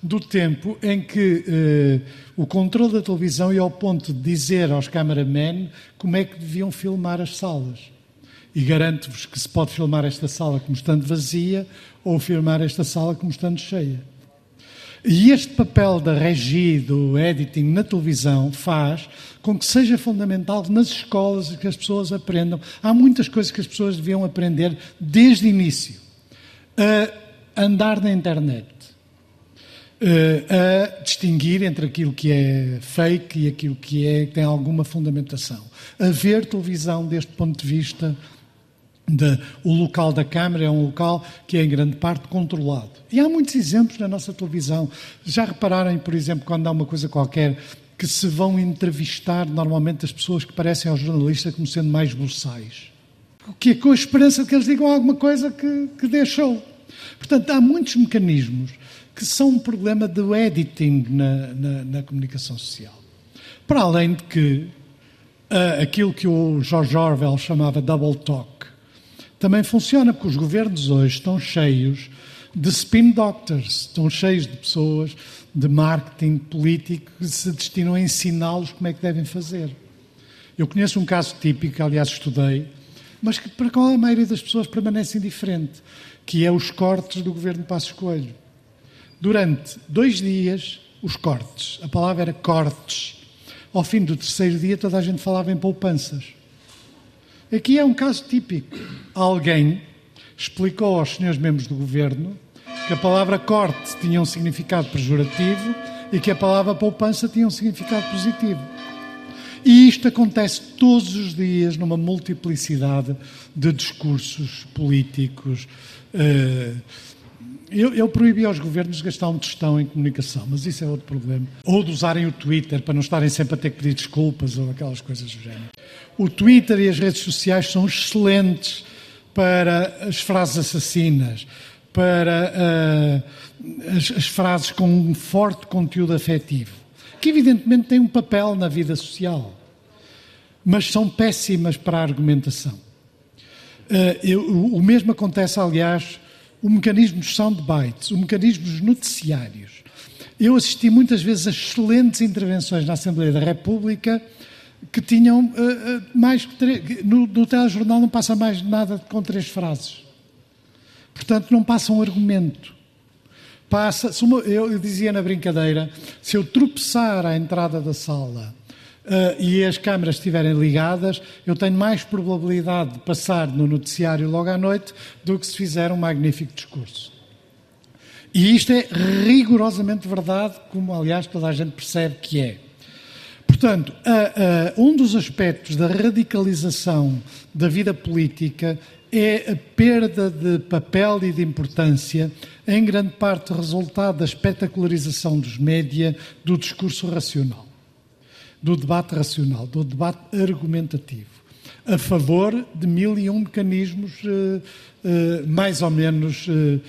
do tempo em que eh, o controle da televisão ia ao ponto de dizer aos cameramen como é que deviam filmar as salas. E garanto-vos que se pode filmar esta sala como estando vazia ou filmar esta sala como estando cheia. E este papel da regia, do editing na televisão, faz com que seja fundamental nas escolas que as pessoas aprendam. Há muitas coisas que as pessoas deviam aprender desde o início. A andar na internet, a distinguir entre aquilo que é fake e aquilo que é que tem alguma fundamentação. A ver televisão deste ponto de vista de, o local da Câmara é um local que é em grande parte controlado. E há muitos exemplos na nossa televisão. Já repararam, por exemplo, quando há uma coisa qualquer que se vão entrevistar normalmente as pessoas que parecem aos jornalistas como sendo mais buçais. O que é com a esperança de que eles digam alguma coisa que, que deixou. Portanto, há muitos mecanismos que são um problema do editing na, na, na comunicação social. Para além de que uh, aquilo que o George Orwell chamava double talk, também funciona porque os governos hoje estão cheios de spin doctors, estão cheios de pessoas de marketing político que se destinam a ensiná-los como é que devem fazer. Eu conheço um caso típico, aliás estudei, mas que para qual a maioria das pessoas permanece indiferente, que é os cortes do governo Passos Coelho. Durante dois dias, os cortes, a palavra era cortes. Ao fim do terceiro dia, toda a gente falava em poupanças. Aqui é um caso típico. Alguém explicou aos senhores membros do governo que a palavra corte tinha um significado pejorativo e que a palavra poupança tinha um significado positivo. E isto acontece todos os dias numa multiplicidade de discursos políticos. Uh, eu, eu proibi aos governos de gastar um tostão em comunicação, mas isso é outro problema. Ou de usarem o Twitter para não estarem sempre a ter que pedir desculpas ou aquelas coisas do género. O Twitter e as redes sociais são excelentes para as frases assassinas, para uh, as, as frases com um forte conteúdo afetivo, que evidentemente têm um papel na vida social, mas são péssimas para a argumentação. Uh, eu, o mesmo acontece, aliás, o mecanismo dos soundbites, o mecanismo dos noticiários. Eu assisti muitas vezes a excelentes intervenções na Assembleia da República que tinham uh, uh, mais que três, no, no telejornal não passa mais nada com três frases. Portanto, não passa um argumento. Passa, eu, eu, dizia na brincadeira, se eu tropeçar à entrada da sala uh, e as câmaras estiverem ligadas, eu tenho mais probabilidade de passar no noticiário logo à noite do que se fizer um magnífico discurso. E isto é rigorosamente verdade, como aliás toda a gente percebe que é. Portanto, uh, uh, um dos aspectos da radicalização da vida política é a perda de papel e de importância, em grande parte resultado da espetacularização dos média do discurso racional do debate racional, do debate argumentativo, a favor de mil e um mecanismos uh, uh, mais ou menos uh,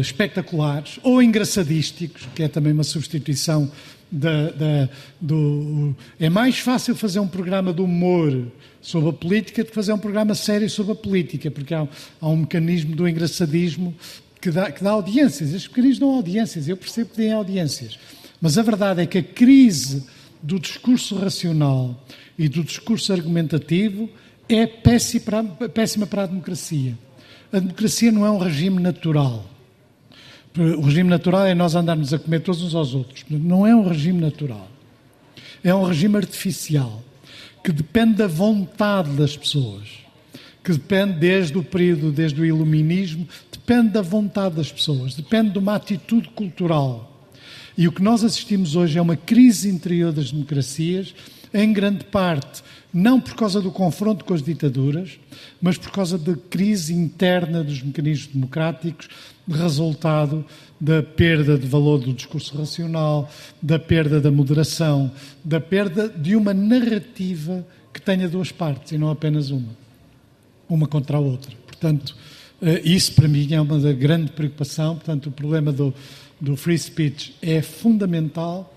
espetaculares ou engraçadísticos, que é também uma substituição da, da, do. É mais fácil fazer um programa de humor sobre a política do que fazer um programa sério sobre a política, porque há, há um mecanismo do engraçadismo que dá, que dá audiências. Estes mecanismos dão audiências, eu percebo que têm audiências. Mas a verdade é que a crise do discurso racional e do discurso argumentativo é péssima para a democracia. A democracia não é um regime natural. O regime natural é nós andarmos a comer todos uns aos outros. Não é um regime natural. É um regime artificial que depende da vontade das pessoas, que depende desde o período, desde o iluminismo, depende da vontade das pessoas, depende de uma atitude cultural. E o que nós assistimos hoje é uma crise interior das democracias, em grande parte não por causa do confronto com as ditaduras, mas por causa da crise interna dos mecanismos democráticos, resultado da perda de valor do discurso racional, da perda da moderação, da perda de uma narrativa que tenha duas partes e não apenas uma, uma contra a outra. Portanto, Uh, isso, para mim, é uma grande preocupação. Portanto, o problema do, do free speech é fundamental,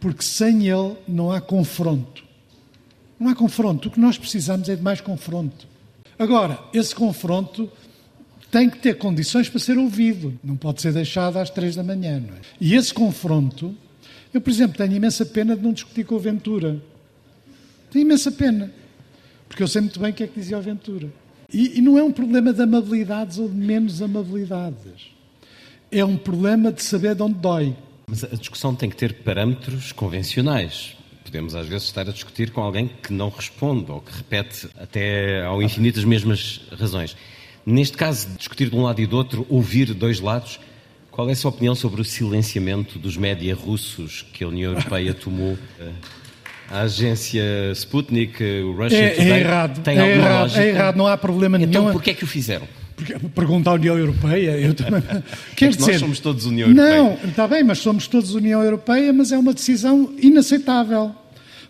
porque sem ele não há confronto. Não há confronto. O que nós precisamos é de mais confronto. Agora, esse confronto tem que ter condições para ser ouvido. Não pode ser deixado às três da manhã. É? E esse confronto, eu, por exemplo, tenho imensa pena de não discutir com o Ventura. Tenho imensa pena. Porque eu sei muito bem o que é que dizia o Ventura. E, e não é um problema de amabilidades ou de menos amabilidades. É um problema de saber de onde dói. Mas a discussão tem que ter parâmetros convencionais. Podemos às vezes estar a discutir com alguém que não responde ou que repete até ao infinito as mesmas razões. Neste caso, discutir de um lado e do outro, ouvir dois lados, qual é a sua opinião sobre o silenciamento dos média russos que a União Europeia tomou? A agência Sputnik, o Russia é, Today, é errado, tem é alguma errado, lógica? É errado, não há problema então, nenhum. Então, porquê é que o fizeram? Porque, pergunta à União Europeia, eu também. Quer é dizer, nós somos todos União Europeia. Não, está bem, mas somos todos União Europeia, mas é uma decisão inaceitável.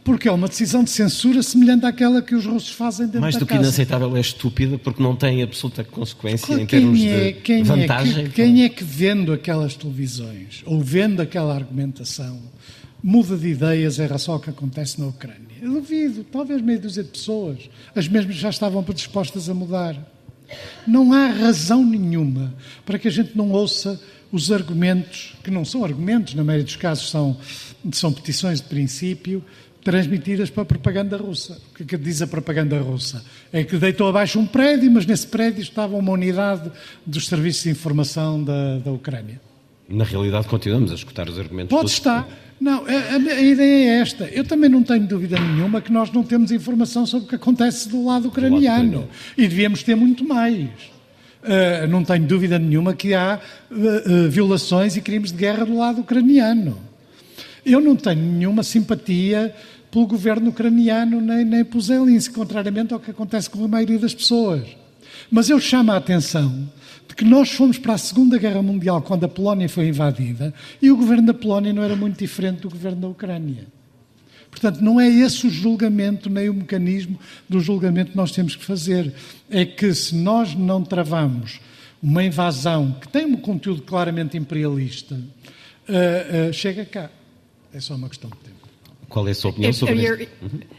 Porque é uma decisão de censura semelhante àquela que os russos fazem dentro Mais da do que casa. inaceitável é estúpida porque não tem absoluta consequência Claro, em termos é, de quem vantagem. É que, quem é que vendo aquelas televisões ou vendo aquela argumentação muda de ideias em relação ao que acontece na Ucrânia? Eu duvido, talvez meia dúzia de pessoas. As mesmas já estavam predispostas a mudar. Não há razão nenhuma para que a gente não ouça os argumentos, que não são argumentos, na maioria dos casos são, são petições de princípio, transmitidas para a propaganda russa. O que é que diz a propaganda russa? É que deitou abaixo um prédio, mas nesse prédio estava uma unidade dos serviços de informação da, da Ucrânia. Na realidade, continuamos a escutar os argumentos. Pode estar. Não, a, a, ideia é esta. Eu também não tenho dúvida nenhuma que nós não temos informação sobre o que acontece do lado ucraniano. E devíamos ter muito mais. Uh, não tenho dúvida nenhuma que há uh, uh, violações e crimes de guerra do lado ucraniano. Eu não tenho nenhuma simpatia pelo governo ucraniano nem, nem pelo Zelensky, contrariamente ao que acontece com a maioria das pessoas. Mas eu chamo a atenção que nós fomos para a Segunda Guerra Mundial quando a Polónia foi invadida e o governo da Polónia não era muito diferente do governo da Ucrânia. Portanto, não é esse o julgamento, nem o mecanismo do julgamento que nós temos que fazer. É que se nós não travamos uma invasão que tem um conteúdo claramente imperialista, uh, uh, chega cá. É só uma questão de. Qual é a sua opinião sobre isso?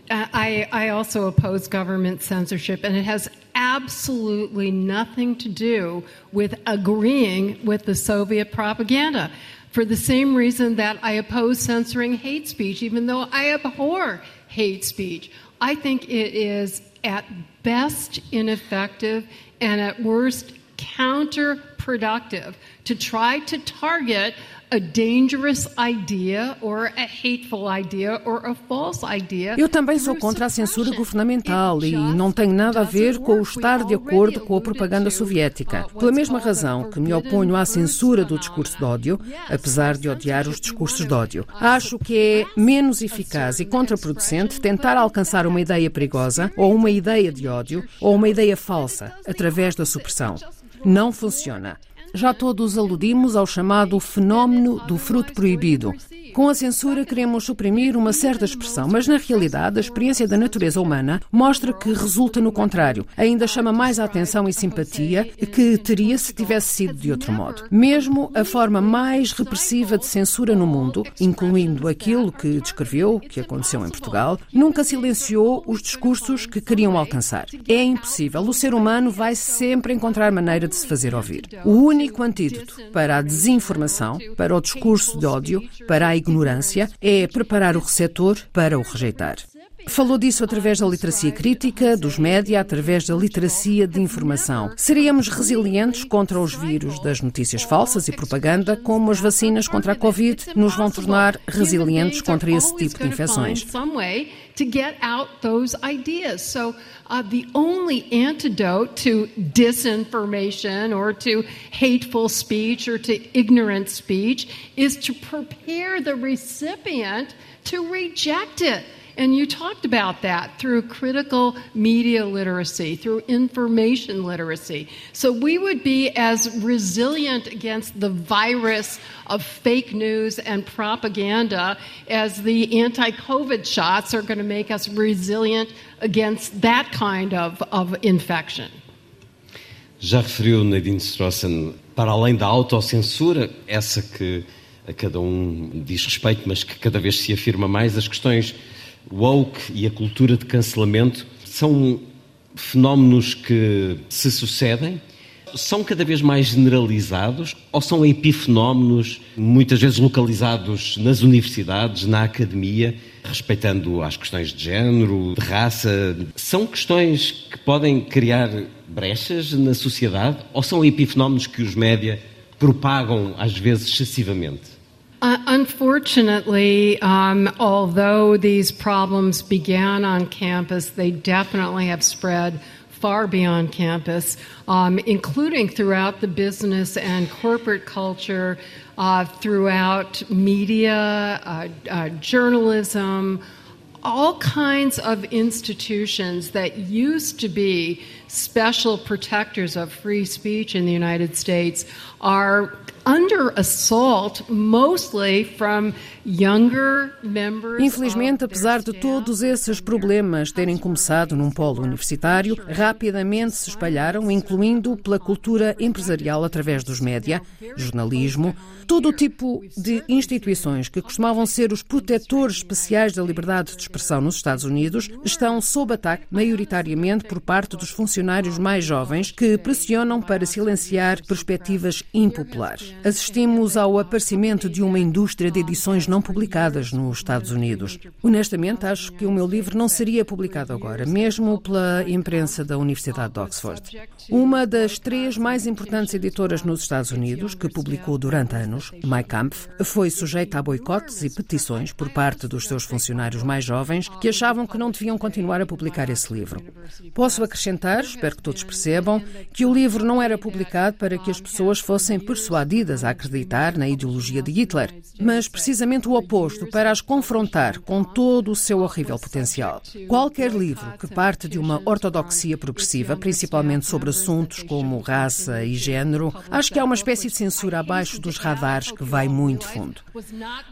Uh, I, I also oppose government censorship, and it has absolutely nothing to do with agreeing with the Soviet propaganda. For the same reason that I oppose censoring hate speech, even though I abhor hate speech. I think it is at best ineffective and at worst counterproductive to try to target a dangerous idea or a hateful idea or a false idea. Eu também sou contra a censura governamental e não tem nada a ver com o estar de acordo com a propaganda soviética. Pela mesma razão que me oponho à censura do discurso de ódio, apesar de odiar os discursos de ódio. Acho que é menos eficaz e contraproducente tentar alcançar uma ideia perigosa ou uma ideia de ódio ou uma ideia falsa através da supressão. Não funciona. Já todos aludimos ao chamado fenómeno do fruto proibido. Com a censura, queremos suprimir uma certa expressão, mas na realidade, a experiência da natureza humana mostra que resulta no contrário. Ainda chama mais a atenção e simpatia que teria se tivesse sido de outro modo. Mesmo a forma mais repressiva de censura no mundo, incluindo aquilo que descreveu, que aconteceu em Portugal, nunca silenciou os discursos que queriam alcançar. É impossível. O ser humano vai sempre encontrar maneira de se fazer ouvir. O único antídoto para a desinformação, para o discurso de ódio, para a ignorância, é preparar o receptor para o rejeitar. Falou disso através da literacia crítica, dos média, através da literacia de informação. Seríamos resilientes contra os vírus das notícias falsas e propaganda, como as vacinas contra a Covid nos vão tornar resilientes contra esse tipo de infecções. uh, the only antidote to disinformation or to hateful speech or to ignorant speech is to prepare the recipient to reject it. And you talked about that through critical media literacy, through information literacy. So we would be as resilient against the virus of fake news and propaganda as the anti COVID shots are going to make us resilient against that kind of, of infection. Já referiu Nadine Strossen, para além da autocensura, essa que a cada um diz respeito, mas que cada vez se afirma mais, as questões woke e a cultura de cancelamento são fenómenos que se sucedem, são cada vez mais generalizados ou são epifenómenos muitas vezes localizados nas universidades, na academia, respeitando as questões de género, de raça? São questões que podem criar brechas na sociedade ou são epifenómenos que os média propagam às vezes excessivamente? Uh, unfortunately, um, although these problems began on campus, they definitely have spread far beyond campus, um, including throughout the business and corporate culture, uh, throughout media, uh, uh journalism, all kinds of institutions that used to be special protectors of free speech in the United States are under assault mostly from Infelizmente, apesar de todos esses problemas terem começado num polo universitário, rapidamente se espalharam, incluindo pela cultura empresarial através dos média, jornalismo, todo o tipo de instituições que costumavam ser os protetores especiais da liberdade de expressão nos Estados Unidos estão sob ataque maioritariamente por parte dos funcionários mais jovens que pressionam para silenciar perspectivas impopulares. Assistimos ao aparecimento de uma indústria de edições não não publicadas nos Estados Unidos. Honestamente, acho que o meu livro não seria publicado agora, mesmo pela imprensa da Universidade de Oxford. Uma das três mais importantes editoras nos Estados Unidos, que publicou durante anos, Mein Kampf, foi sujeita a boicotes e petições por parte dos seus funcionários mais jovens que achavam que não deviam continuar a publicar esse livro. Posso acrescentar, espero que todos percebam, que o livro não era publicado para que as pessoas fossem persuadidas a acreditar na ideologia de Hitler, mas precisamente o oposto para as confrontar com todo o seu horrível potencial. Qualquer livro que parte de uma ortodoxia progressiva, principalmente sobre assuntos como raça e género, acho que há uma espécie de censura abaixo dos radares que vai muito fundo.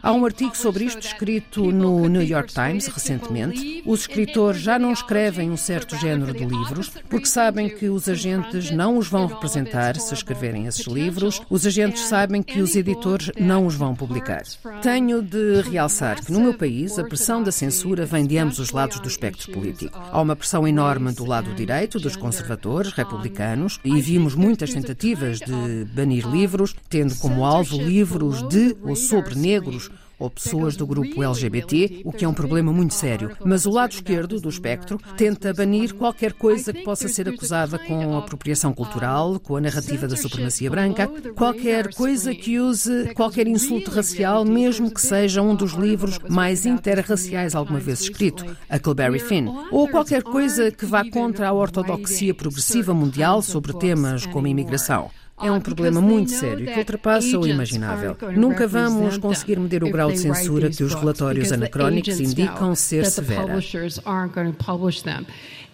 Há um artigo sobre isto escrito no New York Times recentemente. Os escritores já não escrevem um certo género de livros porque sabem que os agentes não os vão representar se escreverem esses livros. Os agentes sabem que os editores não os vão publicar. Tenho de realçar que no meu país a pressão da censura vem de ambos os lados do espectro político. Há uma pressão enorme do lado direito, dos conservadores, republicanos, e vimos muitas tentativas de banir livros, tendo como alvo livros de ou sobre negros ou pessoas do grupo LGBT, o que é um problema muito sério. Mas o lado esquerdo do espectro tenta banir qualquer coisa que possa ser acusada com apropriação cultural, com a narrativa da supremacia branca, qualquer coisa que use qualquer insulto racial, mesmo que seja um dos livros mais interraciais alguma vez escrito, a Culberry Finn, ou qualquer coisa que vá contra a ortodoxia progressiva mundial sobre temas como imigração. É um problema muito sério que ultrapassa o imaginável. Nunca vamos conseguir medir o grau de censura que os relatórios anacrónicos indicam ser severa.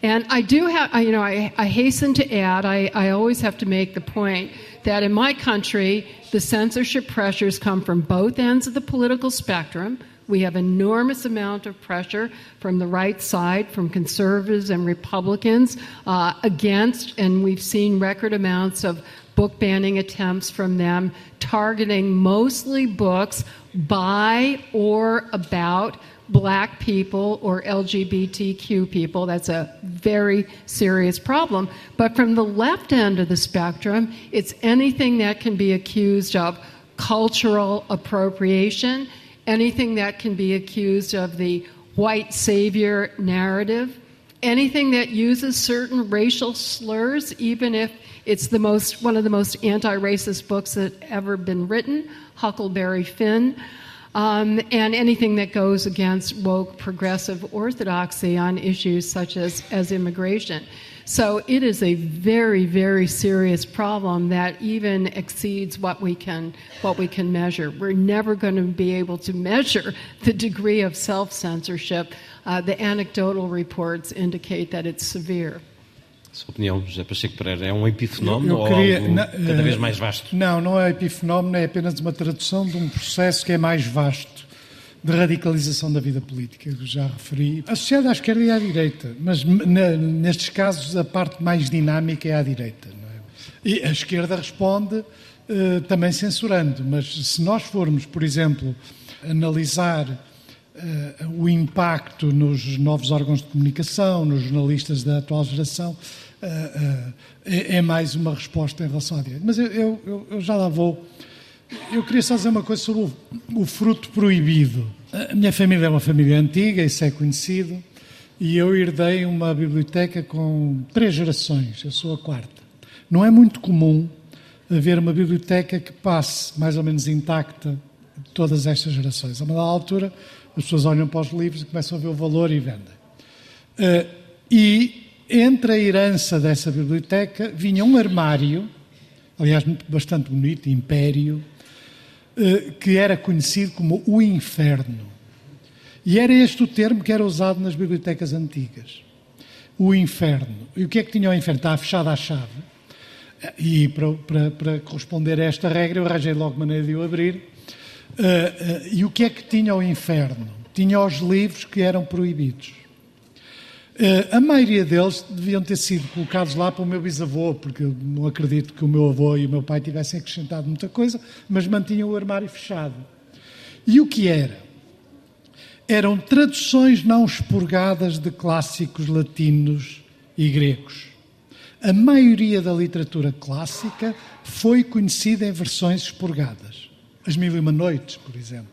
And I do have, you know, I, I hasten to add, I, I always have to make the point that in my country, the censorship pressures come from both ends of the political spectrum. We have enormous amount of pressure from the right side, from conservatives and Republicans, uh, against, and we've seen record amounts of book banning attempts from them, targeting mostly books by or about black people or LGBTQ people. That's a very serious problem. But from the left end of the spectrum, it's anything that can be accused of cultural appropriation, anything that can be accused of the white savior narrative, anything that uses certain racial slurs, even if it's the most one of the most anti-racist books that ever been written, Huckleberry Finn. Um, and anything that goes against woke progressive orthodoxy on issues such as, as immigration. So it is a very, very serious problem that even exceeds what we can what we can measure. We're never going to be able to measure the degree of self censorship. Uh, the anecdotal reports indicate that it's severe. Sua opinião, José Pacheco Pereira, é um epifenómeno ou queria, algo cada vez mais vasto? Não, não é epifenómeno, é apenas uma tradução de um processo que é mais vasto de radicalização da vida política, que já referi, associado à esquerda e à direita, mas nestes casos a parte mais dinâmica é à direita. É? E a esquerda responde uh, também censurando, mas se nós formos, por exemplo, analisar o impacto nos novos órgãos de comunicação, nos jornalistas da atual geração, uh, é, é, mais uma resposta em relação à direita. Mas eu, eu, eu, já lá vou. Eu queria só dizer uma coisa sobre o, o fruto proibido. A minha família é uma família antiga, isso é conhecido, e eu herdei uma biblioteca com três gerações, eu sou a quarta. Não é muito comum haver uma biblioteca que passe mais ou menos intacta todas estas gerações. A uma dada altura, as pessoas olham para os livros e começam a ver o valor e vendem. Uh, e entre a herança dessa biblioteca vinha um armário, aliás, bastante bonito, Império, uh, que era conhecido como o Inferno. E era este o termo que era usado nas bibliotecas antigas. O Inferno. E o que é que tinha o Inferno? Estava fechado à chave. E para, para, para corresponder a esta regra, eu arranjei logo maneira de o abrir Uh, uh, e o que é que tinha o inferno? Tinha os livros que eram proibidos. Uh, a maioria deles deviam ter sido colocados lá para o meu bisavô, porque eu não acredito que o meu avô e o meu pai tivessem acrescentado muita coisa, mas mantinham o armário fechado. E o que era? Eram traduções não expurgadas de clássicos latinos e gregos. A maioria da literatura clássica foi conhecida em versões expurgadas. As Mil e Uma Noites, por exemplo.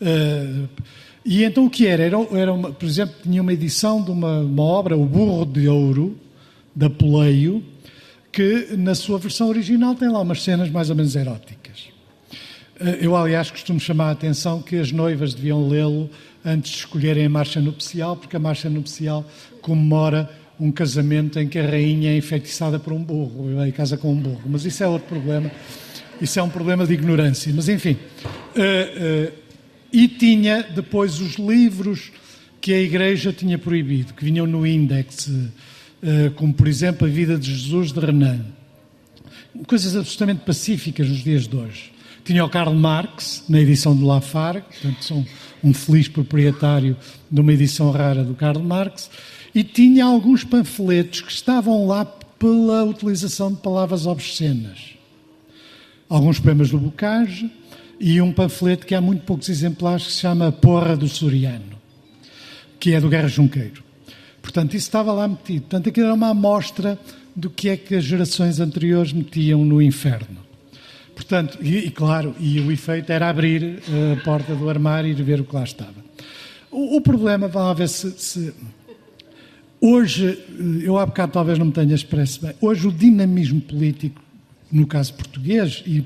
Uh, e então o que era? Era, era uma, por exemplo, tinha uma edição de uma, uma, obra, O Burro de Ouro, da Poleio, que na sua versão original tem lá umas cenas mais ou menos eróticas. Uh, eu, aliás, costumo chamar a atenção que as noivas deviam lê-lo antes de escolherem a marcha nupcial, porque a marcha nupcial comemora um casamento em que a rainha é enfeitiçada por um burro, e casa com um burro. Mas isso é outro problema isso é um problema de ignorância. Mas, enfim. Uh, uh, e tinha depois os livros que a Igreja tinha proibido, que vinham no índex, uh, como, por exemplo, A Vida de Jesus de Renan. Coisas absolutamente pacíficas nos dias de hoje. Tinha o Karl Marx, na edição de Lafargue, portanto, sou um feliz proprietário de uma edição rara do Karl Marx, e tinha alguns panfletos que estavam lá pela utilização de palavras obscenas alguns poemas do Bocage e um panfleto que há muito poucos exemplares que se chama Porra do Soriano, que é do Guerra Junqueiro. Portanto, isso estava lá metido. Portanto, aquilo era uma amostra do que é que as gerações anteriores metiam no inferno. Portanto, e, e claro, e o efeito era abrir eh, a porta do armário e ver o que lá estava. O, o problema, vamos ver se, se Hoje, eh, eu há bocado talvez não me tenha expresso bem, hoje o dinamismo político no caso português, e,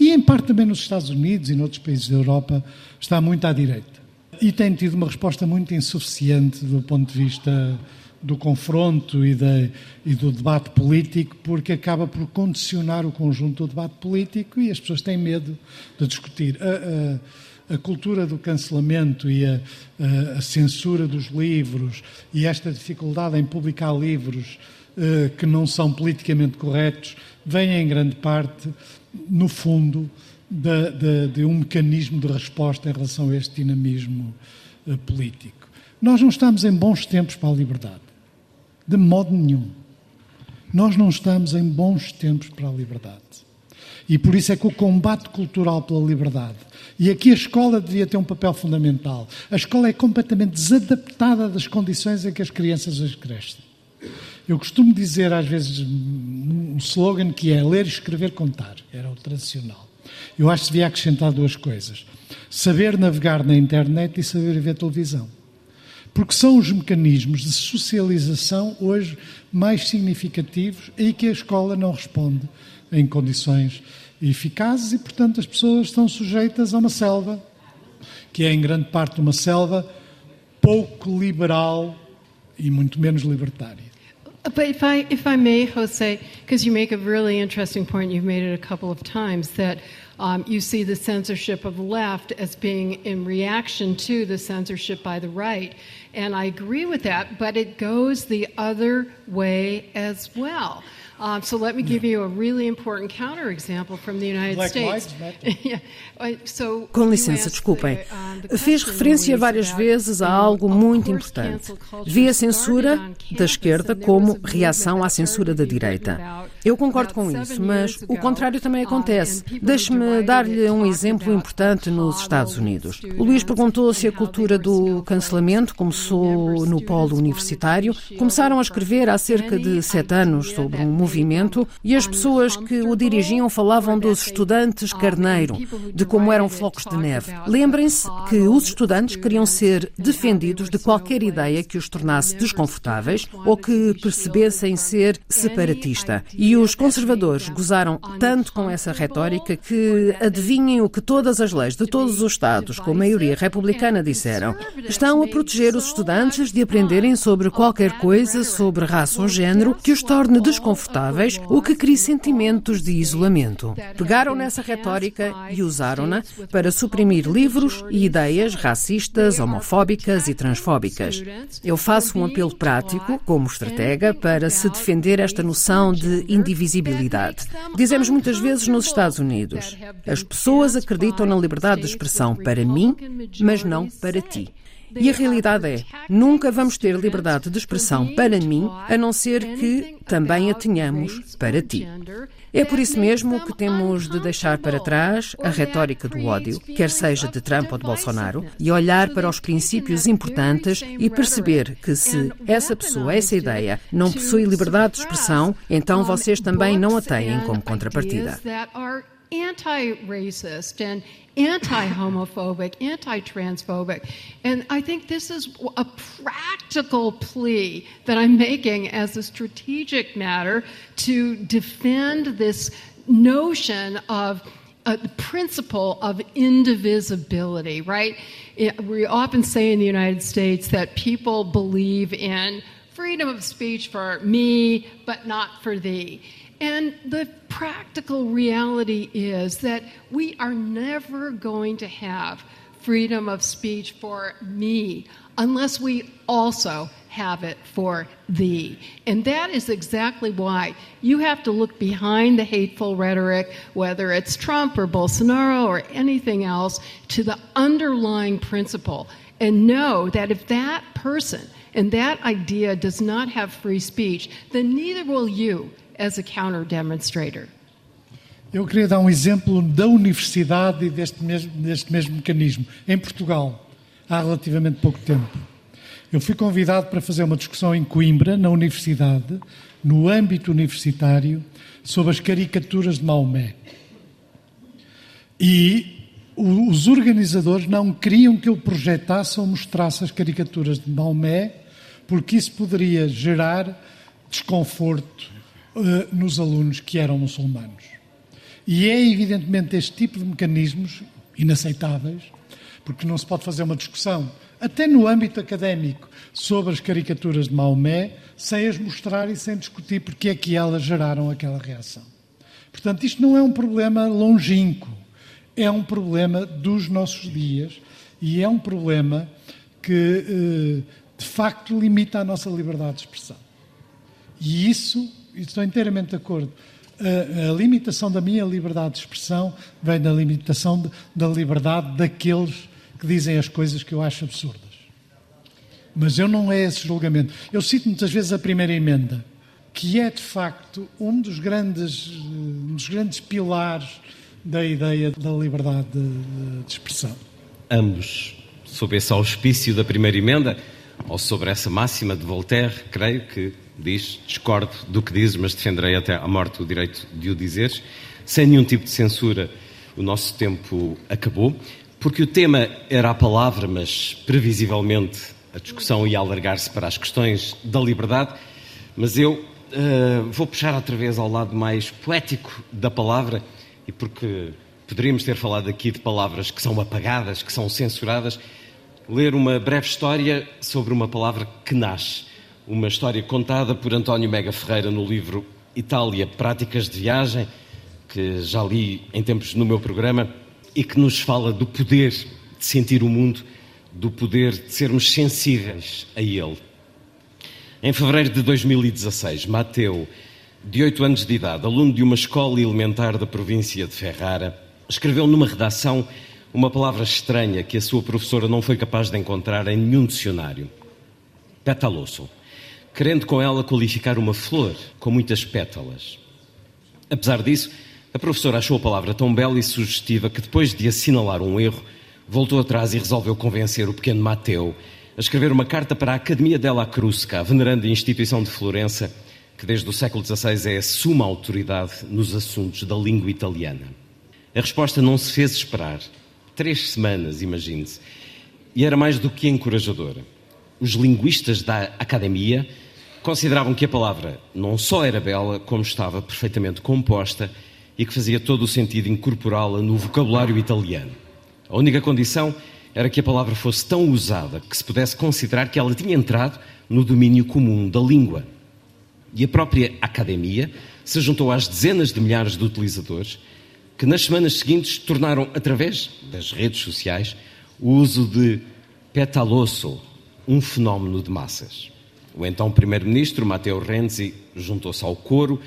e em parte também nos Estados Unidos e noutros países da Europa, está muito à direita. E tem tido uma resposta muito insuficiente do ponto de vista do confronto e, de, e, do debate político, porque acaba por condicionar o conjunto do debate político e as pessoas têm medo de discutir. A, a, a cultura do cancelamento e a, a, censura dos livros e esta dificuldade em publicar livros uh, que não são politicamente corretos vem em grande parte, no fundo, de, de, de, um mecanismo de resposta em relação a este dinamismo uh, político. Nós não estamos em bons tempos para a liberdade, de modo nenhum. Nós não estamos em bons tempos para a liberdade. E por isso é que o combate cultural pela liberdade, e aqui a escola devia ter um papel fundamental. A escola é completamente desadaptada das condições em que as crianças hoje crescem. Eu costumo dizer às vezes um slogan que é ler, escrever, contar. Era o tradicional. Eu acho que devia acrescentar duas coisas: saber navegar na internet e saber ver televisão. Porque são os mecanismos de socialização hoje mais significativos e que a escola não responde em condições eficazes e, portanto, as pessoas estão sujeitas a uma selva, que é em grande parte uma selva pouco liberal e muito menos libertária. But if I, if I may, Jose, because you make a really interesting point, you've made it a couple of times, that um, you see the censorship of the left as being in reaction to the censorship by the right. And I agree with that, but it goes the other way as well. Um, so let me give you a really important counterexample from the United Black States. Uh, so Com licença, desculpem. Fez referência várias vezes a algo of muito importante. Vi a censura da esquerda como reação à censura da direita. Eu concordo com isso, mas o contrário também acontece. Deixe-me dar-lhe um exemplo importante nos Estados Unidos. O Luís perguntou se a cultura do cancelamento começou no polo universitário. Começaram a escrever há cerca de sete anos sobre um movimento e as pessoas que o dirigiam falavam dos estudantes carneiro, de como eram flocos de neve. Lembrem-se que os estudantes queriam ser defendidos de qualquer ideia que os tornasse desconfortáveis ou que percebessem ser separatista. E os conservadores gozaram tanto com essa retórica que adivinhem o que todas as leis de todos os Estados, com maioria republicana, disseram. Estão a proteger os estudantes de aprenderem sobre qualquer coisa sobre raça ou género que os torne desconfortáveis ou que crie sentimentos de isolamento. Pegaram nessa retórica e usaram-na para suprimir livros e ideias racistas, homofóbicas e transfóbicas. Eu faço um apelo prático, como estratega, para se defender esta noção de indivisibilidade. Dizemos muitas vezes nos Estados Unidos: as pessoas acreditam na liberdade de expressão para mim, mas não para ti. E a realidade é, nunca vamos ter liberdade de expressão para mim, a não ser que também a tenhamos para ti. É por isso mesmo que temos de deixar para trás a retórica do ódio, quer seja de Trump ou de Bolsonaro, e olhar para os princípios importantes e perceber que se essa pessoa, essa ideia, não possui liberdade de expressão, então vocês também não a têm como contrapartida. Anti-racist and anti-homophobic, anti-transphobic. And I think this is a practical plea that I'm making as a strategic matter to defend this notion of uh, the principle of indivisibility, right? It, we often say in the United States that people believe in freedom of speech for me, but not for thee. And the practical reality is that we are never going to have freedom of speech for me unless we also have it for thee. And that is exactly why you have to look behind the hateful rhetoric, whether it's Trump or Bolsonaro or anything else, to the underlying principle and know that if that person and that idea does not have free speech, then neither will you as a counter demonstrator. Eu queria dar um exemplo da universidade e deste mesmo, deste mesmo mecanismo. Em Portugal, há relativamente pouco tempo, eu fui convidado para fazer uma discussão em Coimbra, na universidade, no âmbito universitário, sobre as caricaturas de Maomé. E os organizadores não queriam que eu projetasse ou mostrasse as caricaturas de Maomé, porque isso poderia gerar desconforto uh, nos alunos que eram muçulmanos. E é evidentemente este tipo de mecanismos inaceitáveis, porque não se pode fazer uma discussão, até no âmbito académico, sobre as caricaturas de Maomé, sem as mostrar e sem discutir porque é que elas geraram aquela reação. Portanto, isto não é um problema longínquo, é um problema dos nossos dias e é um problema que, de facto, limita a nossa liberdade de expressão. E isso, estou inteiramente de acordo, a, a, limitação da minha liberdade de expressão vem da limitação de, da liberdade daqueles que dizem as coisas que eu acho absurdas. Mas eu não é esse julgamento. Eu cito muitas vezes a primeira emenda, que é de facto um dos grandes, um dos grandes pilares da ideia da liberdade de, de expressão. Ambos, sob esse auspício da primeira emenda, ou sobre essa máxima de Voltaire, creio que diz, discordo do que dizes, mas defenderei até à morte o direito de o dizeres. Sem nenhum tipo de censura, o nosso tempo acabou, porque o tema era a palavra, mas previsivelmente a discussão ia alargar-se para as questões da liberdade. Mas eu uh, vou puxar outra vez ao lado mais poético da palavra, e porque poderíamos ter falado aqui de palavras que são apagadas, que são censuradas, ler uma breve história sobre uma palavra que nasce uma história contada por António Mega Ferreira no livro Itália, Práticas de Viagem, que já li em tempos no meu programa, e que nos fala do poder de sentir o mundo, do poder de sermos sensíveis a ele. Em fevereiro de 2016, Matteo de oito anos de idade, aluno de uma escola elementar da província de Ferrara, escreveu numa redação uma palavra estranha que a sua professora não foi capaz de encontrar em nenhum dicionário. Petaloso. Querendo com ela qualificar uma flor com muitas pétalas. Apesar disso, a professora achou a palavra tão bela e sugestiva que depois de assinalar um erro, voltou atrás e resolveu convencer o pequeno Mateu a escrever uma carta para a Academia della Crusca, a veneranda instituição de Florença, que desde o século XVI é a suma autoridade nos assuntos da língua italiana. A resposta não se fez esperar. Três semanas, imagine-se. E era mais do que encorajadora. Os linguistas da Academia consideravam que a palavra não só era bela, como estava perfeitamente composta e que fazia todo o sentido incorporá-la no vocabulário italiano. A única condição era que a palavra fosse tão usada que se pudesse considerar que ela tinha entrado no domínio comum da língua. E a própria Academia se juntou às dezenas de milhares de utilizadores que nas semanas seguintes tornaram, através das redes sociais, o uso de petaloso, um fenómeno de massas. O então primeiro-ministro, Matteo Renzi, juntou-se ao coro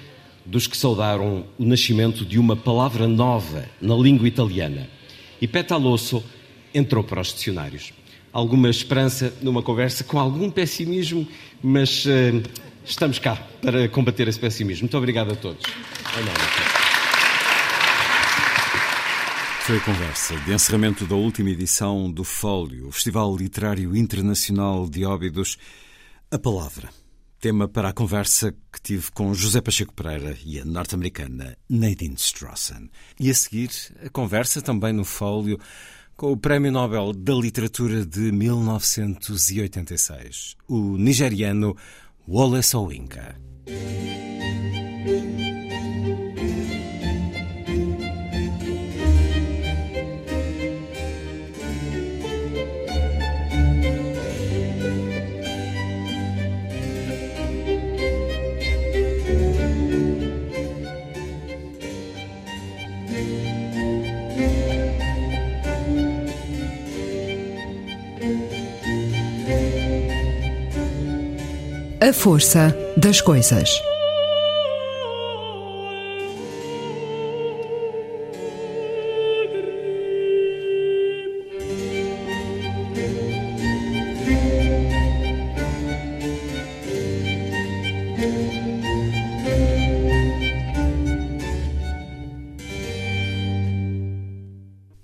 dos que saudaram o nascimento de uma palavra nova na língua italiana. E petaloso entrou para os dicionários. Alguma esperança numa conversa com algum pessimismo, mas uh, estamos cá para combater esse pessimismo. Muito obrigado a todos. Foi a conversa de encerramento da última edição do Fólio, o Festival Literário Internacional de Óbidos. A palavra. Tema para a conversa que tive com José Pacheco Pereira e a norte-americana Nadine Strossen. E a seguir, a conversa também no Fólio com o Prémio Nobel da Literatura de 1986, o nigeriano Wole Soyinka. A força das coisas.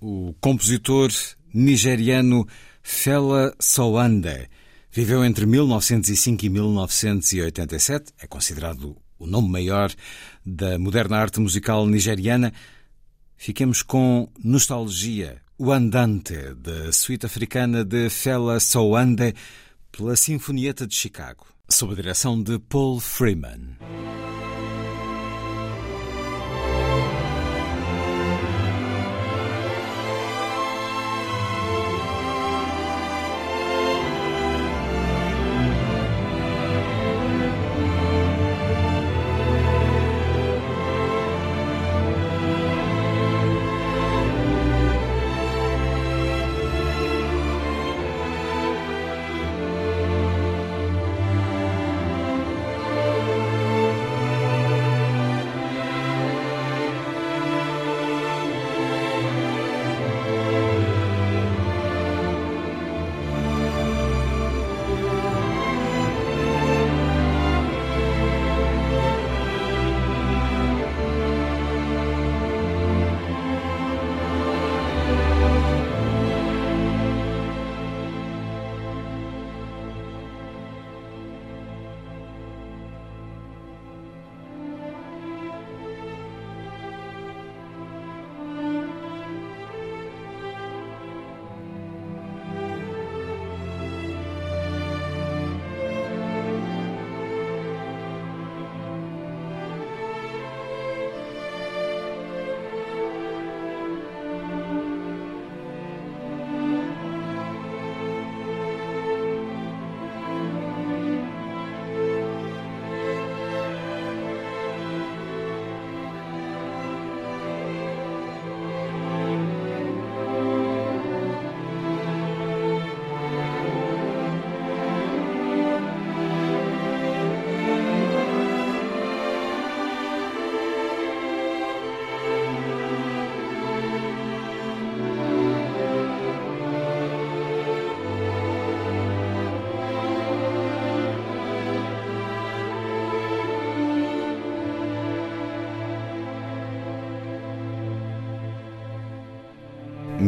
O compositor nigeriano Fela Soande Viveu entre 1905 e 1987, é considerado o nome maior da moderna arte musical nigeriana. Fiquemos com Nostalgia, o Andante, da suíte africana de Fela Soande, pela Sinfonieta de Chicago, sob a direção de Paul Freeman.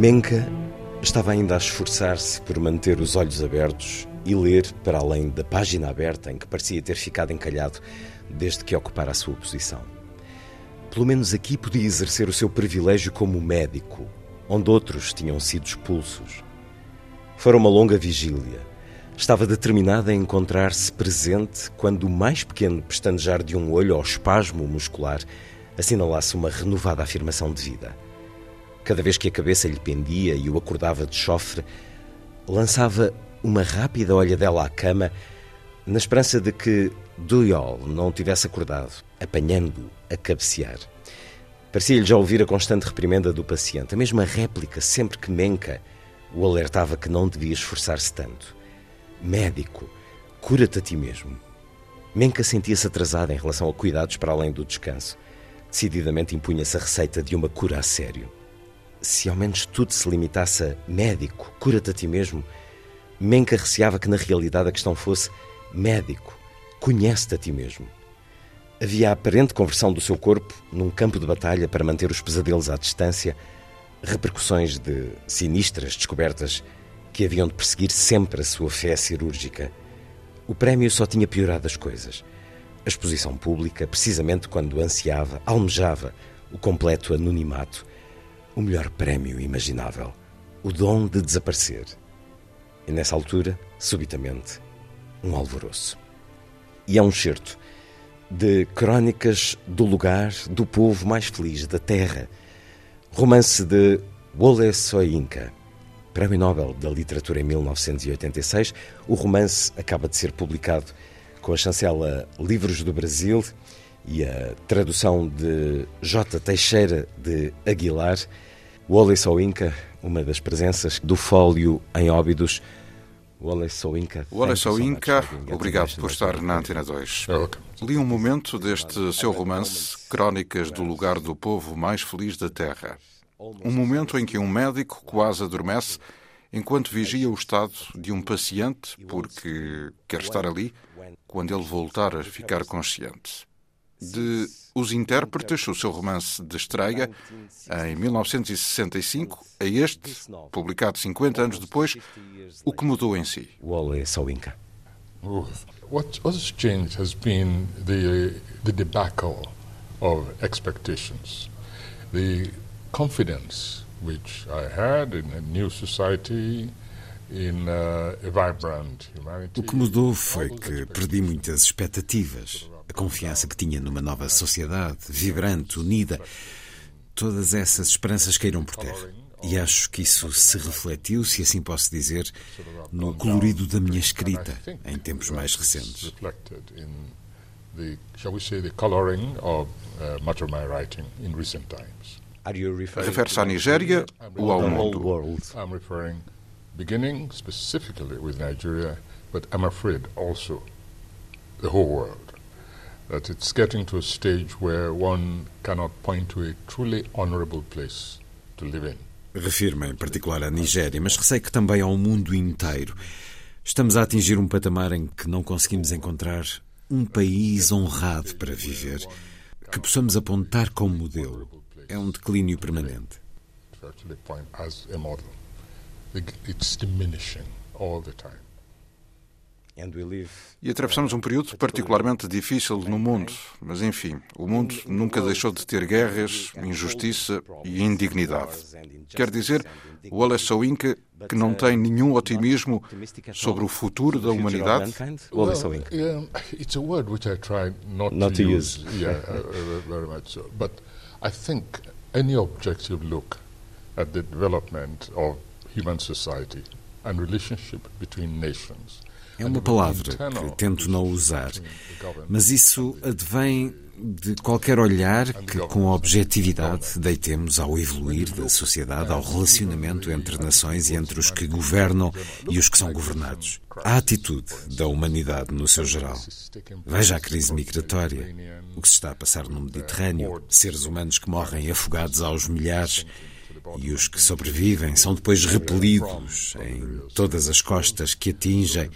Menka estava ainda a esforçar-se por manter os olhos abertos e ler para além da página aberta em que parecia ter ficado encalhado desde que ocupara a sua posição. Pelo menos aqui podia exercer o seu privilégio como médico, onde outros tinham sido expulsos. Fora uma longa vigília. Estava determinada a encontrar-se presente quando o mais pequeno pestanejar de um olho ao espasmo muscular assinalasse uma renovada afirmação de vida. Cada vez que a cabeça lhe pendia e o acordava de chofre, lançava uma rápida olhadela à cama, na esperança de que Duyol não tivesse acordado, apanhando-o a cabecear. Parecia-lhe já ouvir a constante reprimenda do paciente, a mesma réplica sempre que Menka o alertava que não devia esforçar-se tanto. Médico, cura-te a ti mesmo. Menka sentia-se atrasada em relação a cuidados para além do descanso. Decididamente impunha-se a receita de uma cura a sério se ao menos tudo se limitasse a médico, cura-te a ti mesmo, Menka receava que na realidade a questão fosse médico, conhece-te a ti mesmo. Havia a aparente conversão do seu corpo num campo de batalha para manter os pesadelos à distância, repercussões de sinistras descobertas que haviam de perseguir sempre a sua fé cirúrgica. O prémio só tinha piorado as coisas. A exposição pública, precisamente quando ansiava, almejava o completo anonimato, o melhor prémio imaginável, o dom de desaparecer. E nessa altura, subitamente, um alvoroço. E é um certo de Crónicas do Lugar do Povo Mais Feliz da Terra, romance de Wole Soyinka, Prémio Nobel da Literatura em 1986. O romance acaba de ser publicado com a chancela Livros do Brasil e a tradução de J. Teixeira de Aguilar. Wally Soinka, uma das presenças do fólio em Óbidos. Wally Soinka. Wally Soinka, obrigado por estar na Antena 2. Li um momento deste seu romance, Crónicas do Lugar do Povo Mais Feliz da Terra. Um momento em que um médico quase adormece enquanto vigia o estado de um paciente, porque quer estar ali quando ele voltar a ficar consciente de Os Intérpretes, o seu romance de estreia, em 1965, a este, publicado 50 anos depois, O que mudou em si. Soinka. What has changed has been the, the debacle of expectations, the confidence which I had in a new society, in a vibrant humanity. O que mudou foi que perdi muitas expectativas a confiança que tinha numa nova sociedade, vibrante, unida. Todas essas esperanças caíram por terra. E acho que isso se refletiu, se assim posso dizer, no colorido da minha escrita em tempos mais recentes. Refere-se à Nigéria ou ao mundo? beginning specifically with Nigeria, but I'm afraid also the whole world. That it's getting to a stage where one cannot point to a truly honorable place to live in. Refiro-me em particular à Nigéria, mas receio que também ao mundo inteiro. Estamos a atingir um patamar em que não conseguimos encontrar um país honrado para viver, que possamos apontar como modelo. É um declínio permanente. It's diminishing all the time. E atravessamos um período particularmente difícil no mundo, mas enfim, o mundo nunca deixou de ter guerras, injustiça e indignidade. Quer dizer, o Wallace Soinka que não tem nenhum otimismo sobre o futuro da humanidade? Well, it's a word which I try not, not to, to use. use. yeah, uh, uh, very much so. But I think any objective look at the development of human society and relationship between nations é uma palavra que tento não usar, mas isso advém de qualquer olhar que, com objetividade, deitemos ao evoluir da sociedade, ao relacionamento entre nações e entre os que governam e os que são governados. A atitude da humanidade no seu geral. Veja a crise migratória, o que se está a passar no Mediterrâneo, seres humanos que morrem afogados aos milhares e os que sobrevivem são depois repelidos em todas as costas que atingem.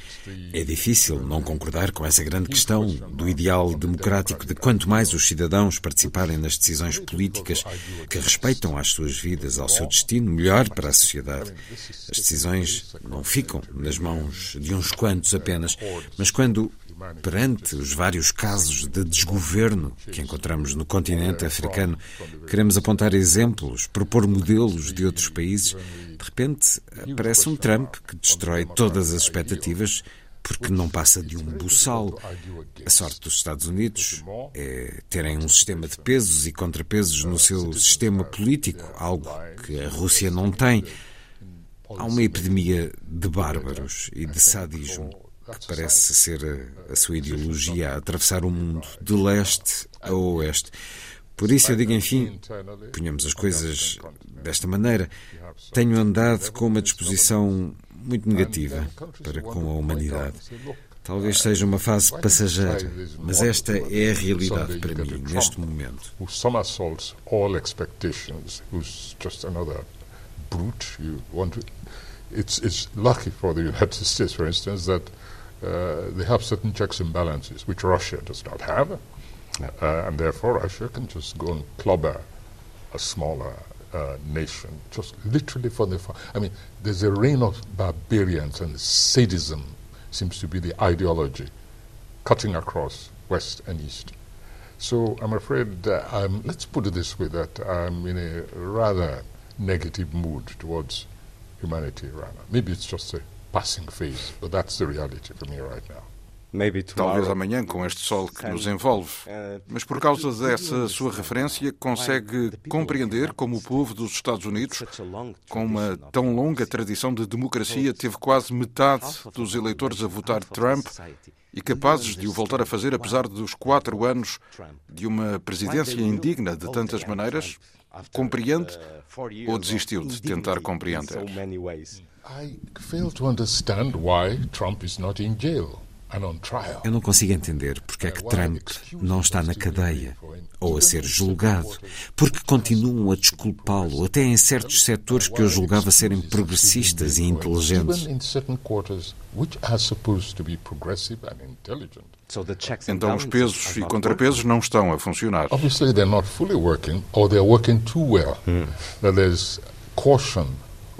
É difícil não concordar com essa grande questão do ideal democrático de quanto mais os cidadãos participarem nas decisões políticas que respeitam às suas vidas, ao seu destino, melhor para a sociedade. As decisões não ficam nas mãos de uns quantos apenas, mas quando Perante os vários casos de desgoverno que encontramos no continente africano, queremos apontar exemplos, propor modelos de outros países. De repente, aparece um Trump que destrói todas as expectativas porque não passa de um buçal. A sorte dos Estados Unidos é terem um sistema de pesos e contrapesos no seu sistema político, algo que a Rússia não tem. Há uma epidemia de bárbaros e de sadismo que parece ser a, sua ideologia a atravessar o mundo de leste a oeste. Por isso eu digo, enfim, ponhamos as coisas desta maneira. Tenho andado com uma disposição muito negativa para com a humanidade. Talvez seja uma fase passageira, mas esta é a realidade para mim neste momento. It's it's lucky for the United States, for instance, that uh, they have certain checks and balances, which Russia does not have. Uh, and therefore, Russia can just go and clobber a smaller uh, nation, just literally for the. fun. I mean, there's a reign of barbarians and sadism seems to be the ideology cutting across West and East. So I'm afraid, uh, let's put it this way, that I'm in a rather negative mood towards humanity, rather. Maybe it's just a passing phase, but that's the reality for me right now. Talvez amanhã, com este sol que nos envolve. Mas por causa dessa sua referência, consegue compreender como o povo dos Estados Unidos, com uma tão longa tradição de democracia, teve quase metade dos eleitores a votar Trump e capazes de o voltar a fazer, apesar dos quatro anos de uma presidência indigna de tantas maneiras? Compreende ou desistiu de tentar compreender? I fail to understand why Trump is not in jail. Eu não consigo entender porque é que Trump não está na cadeia ou a ser julgado, porque continuam a desculpá-lo, até em certos setores que eu julgava serem progressistas e inteligentes. Então os pesos e contrapesos não estão a funcionar. Obviously they're not fully working or they're working too well. Hmm. That there's caution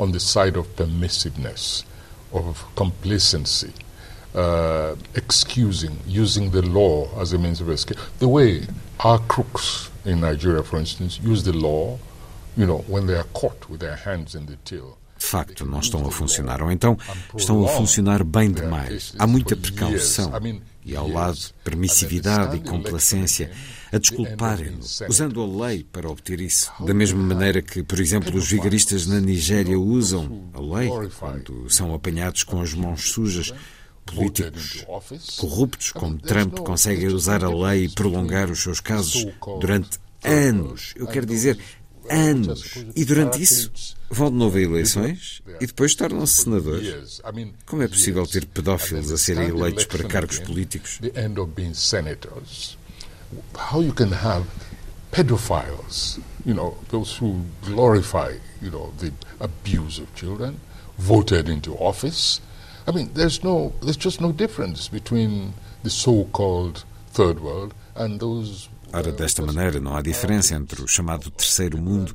on the side of permissiveness, of complacency. Uh, excusing, using the law as a means of escape. The way our crooks in Nigeria, for instance, use the law, you know, when they are caught with their hands in the till. de facto não estão a funcionar, ou então estão a funcionar bem demais. Há muita precaução e, ao lado, permissividade e complacência a desculparem-no, usando a lei para obter isso. Da mesma maneira que, por exemplo, os vigaristas na Nigéria usam a lei quando são apanhados com as mãos sujas. Políticos corruptos como Trump conseguem usar a lei e prolongar os seus casos durante anos. Eu quero dizer, anos. E durante isso vão de novo a eleições e depois tornam-se senadores. Como é possível ter pedófilos a serem eleitos para cargos políticos? How you can have pedophiles, you know, those who glorify, you know, the abuse of children, voted into office. I mean, there's no, there's just no difference between the so-called third world and those Ora, desta uh, maneira, não há diferença entre o chamado terceiro mundo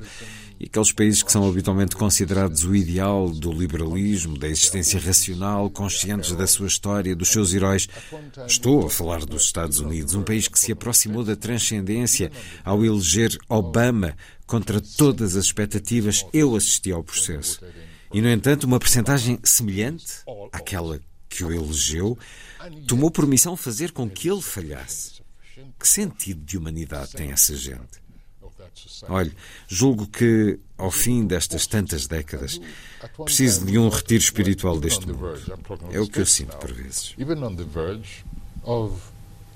e aqueles países que são habitualmente considerados o ideal do liberalismo, da existência racional, conscientes da sua história, dos seus heróis. Estou a falar dos Estados Unidos, um país que se aproximou da transcendência ao eleger Obama contra todas as expectativas. Eu assisti ao processo. E, no entanto, uma percentagem semelhante àquela que o elegeu tomou por missão fazer com que ele falhasse. Que sentido de humanidade tem essa gente? Olhe, julgo que, ao fim destas tantas décadas, preciso de um retiro espiritual deste mundo. É o que eu sinto por vezes.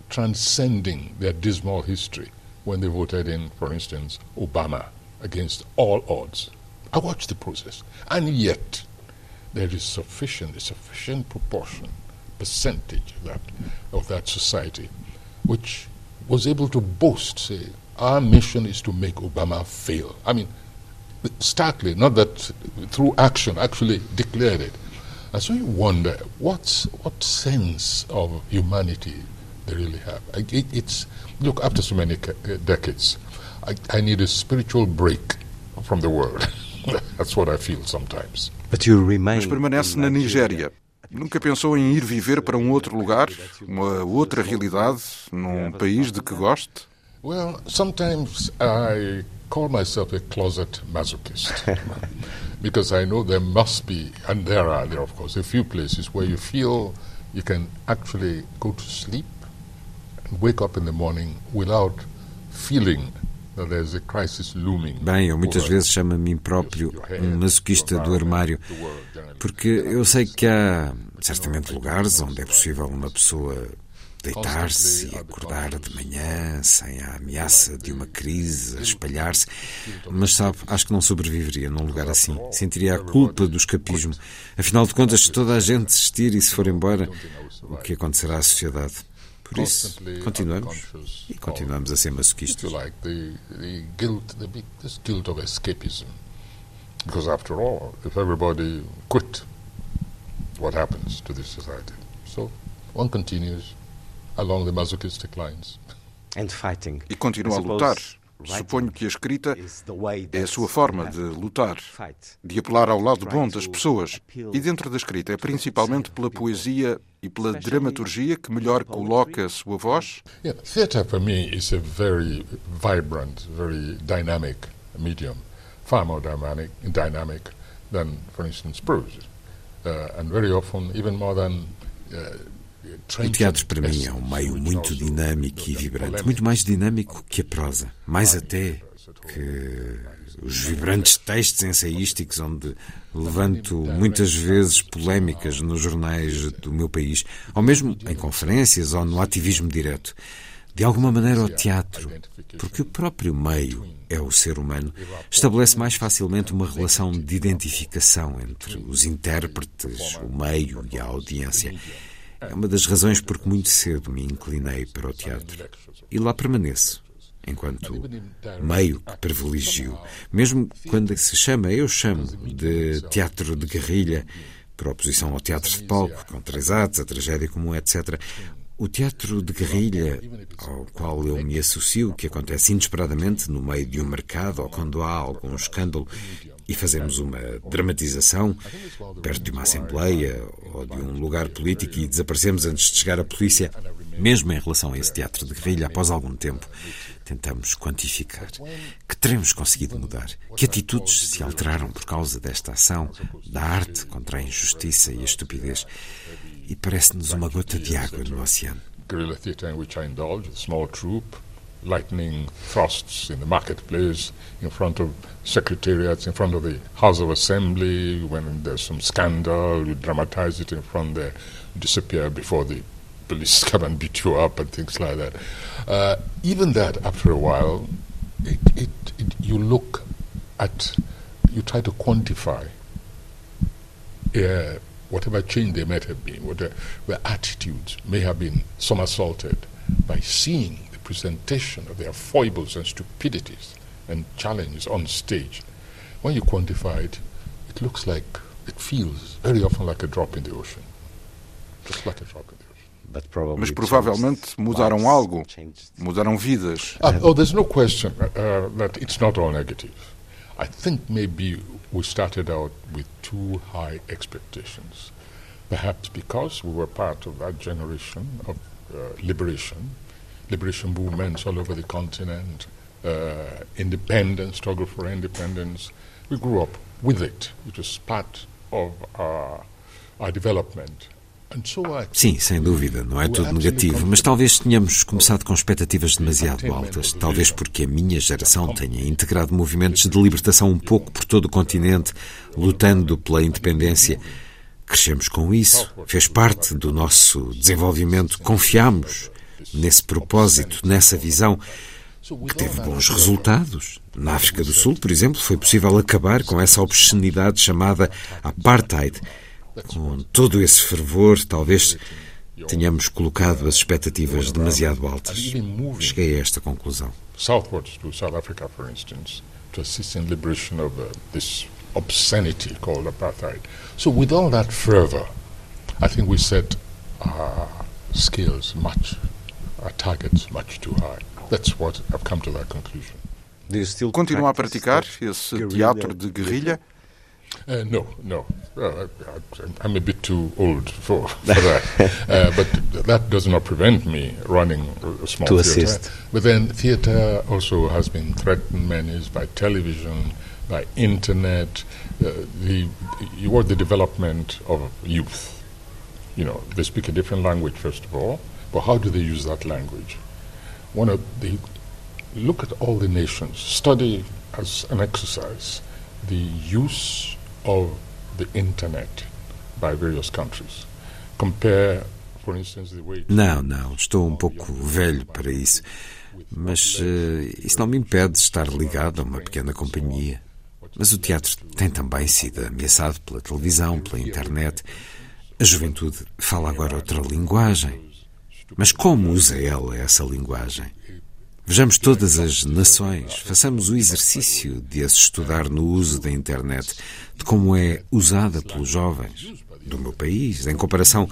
Transcending their dismal history when they voted in, for instance, Obama against all odds. I watched the process, and yet there is sufficient, a sufficient proportion, percentage of that, of that society, which was able to boast, say, our mission is to make Obama fail. I mean, starkly, not that through action, actually declared it. And so you wonder what's, what sense of humanity they really have. It, it's, look, after so many decades, I, I need a spiritual break from the world. That's what I feel sometimes. But you remain Mas permanece na Nigéria. Nunca pensou em ir viver para um outro lugar, uma outra realidade, num país de que goste? Well, sometimes I call myself a closet masochist because I know there must be, and there are, there of course, a few places where you feel you can actually go to sleep and wake up in the morning without feeling that there's a crisis looming. Bem, eu muitas vezes chamo a mim próprio um masoquista do armário, porque eu sei que há certamente lugares onde é possível uma pessoa deitar-se e acordar de manhã sem a ameaça de uma crise a espalhar-se, mas sabe, acho que não sobreviveria num lugar assim. Sentiria a culpa do escapismo. Afinal de contas, se toda a gente desistir e se for embora, o que acontecerá à sociedade? Por isso, continuamos. e continuamos a ser masoquistas. Because after all, if everybody quit, what happens to this society? So one continues along the masochistic lines. And fighting. E continua a lutar. Suponho que a escrita é a sua forma de lutar, de apelar ao lado bom das pessoas. E dentro da escrita é principalmente pela poesia e pela dramaturgia que melhor coloca a sua voz? Yeah, theatre for me is a very vibrant, very dynamic medium, far more dynamic, dynamic than, for instance, prose, uh, and very often even more than. Uh, o teatro para mim é um meio muito dinâmico e vibrante, muito mais dinâmico que a prosa, mais até que os vibrantes textos ensaísticos onde levanto muitas vezes polémicas nos jornais do meu país, ou mesmo em conferências ou no ativismo direto. De alguma maneira, o teatro, porque o próprio meio é o ser humano, estabelece mais facilmente uma relação de identificação entre os intérpretes, o meio e a audiência. É uma das razões porque muito cedo me inclinei para o teatro. E lá permaneço, enquanto meio que privilegio. Mesmo quando se chama, eu chamo, de teatro de guerrilha, por oposição ao teatro de palco, com três atos, a tragédia comum, etc. O teatro de guerrilha, ao qual eu me associo, que acontece inesperadamente no meio de um mercado ou quando há algum escândalo, e fazemos uma dramatização perto de uma assembleia ou de um lugar político e desaparecemos antes de chegar a polícia, mesmo em relação a esse teatro de guerrilha, após algum tempo, tentamos quantificar. Que teremos conseguido mudar? Que atitudes se alteraram por causa desta ação da arte contra a injustiça e a estupidez? E parece-nos uma gota de água no oceano. Guerrilla theatre in which I indulge, small troupe, lightning thrusts in the marketplace, in front of secretariats, in front of the House of Assembly. When there's some scandal, you dramatize it in front there, disappear before the police come and beat you up and things like that. Uh, even that, after a while, it, it, it, you look at, you try to quantify uh, whatever change there might have been, whatever attitudes may have been somersaulted by seeing the presentation of their foibles and stupidities and challenges on stage. When you quantify it, it looks like, it feels very often like a drop in the ocean. Just like a drop in the ocean. Mas provavelmente mudaram algo, mudaram vidas. Uh, oh, there's no question uh, that it's not all negative. I think maybe we started out with too high expectations. Perhaps because we were part of that generation of uh, liberation liberation movements all over the continent, uh, independence, struggle for independence. We grew up with it. It was part of our, our development. Sim, sem dúvida, não é tudo negativo, mas talvez tenhamos começado com expectativas demasiado altas. Talvez porque a minha geração tenha integrado movimentos de libertação um pouco por todo o continente, lutando pela independência. Crescemos com isso, fez parte do nosso desenvolvimento, confiamos nesse propósito, nessa visão, que teve bons resultados. Na África do Sul, por exemplo, foi possível acabar com essa obscenidade chamada apartheid. Com todo esse fervor, talvez tenhamos colocado as expectativas demasiado altas. Cheguei a esta conclusão. Southwards to South Africa, for instance, to assist in liberation of uh, this obscenity called apartheid. So, with all that fervor, I think we set our scales much, our targets much too high. That's what I've come to that conclusion. Continua a praticar esse teatro de guerrilha? Uh, no, no. Uh, I'm a bit too old for, for that. uh, but that does not prevent me running a small to theatre. assist. But then theatre also has been threatened many by television, by internet, uh, the, you the development of youth. You know, they speak a different language, first of all, but how do they use that language? One of the, look at all the nations, study as an exercise the use of the internet by various countries. Compare, for instance, the way. Não, não, estou um pouco velho para isso. Mas uh, isso não me impede de estar ligado a uma pequena companhia. Mas o teatro tem também sido ameaçado pela televisão, pela internet. A juventude fala agora outra linguagem. Mas como usa ela essa linguagem? Vejamos todas as nações, façamos o exercício de as estudar no uso da internet, de como é usada pelos jovens do meu país, em comparação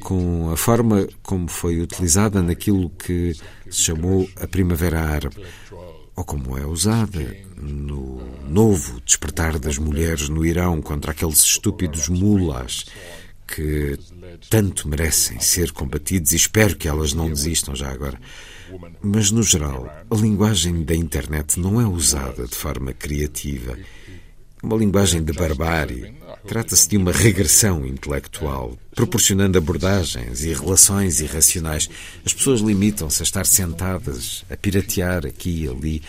com a forma como foi utilizada naquilo que se chamou a Primavera Árabe, ou como é usada no novo despertar das mulheres no Irão contra aqueles estúpidos mulas que tanto merecem ser combatidos e espero que elas não desistam já agora. Mas, no geral, a linguagem da internet não é usada de forma criativa. É uma linguagem de barbárie. Trata-se de uma regressão intelectual, proporcionando abordagens e relações irracionais. As pessoas limitam-se a estar sentadas, a piratear aqui e ali.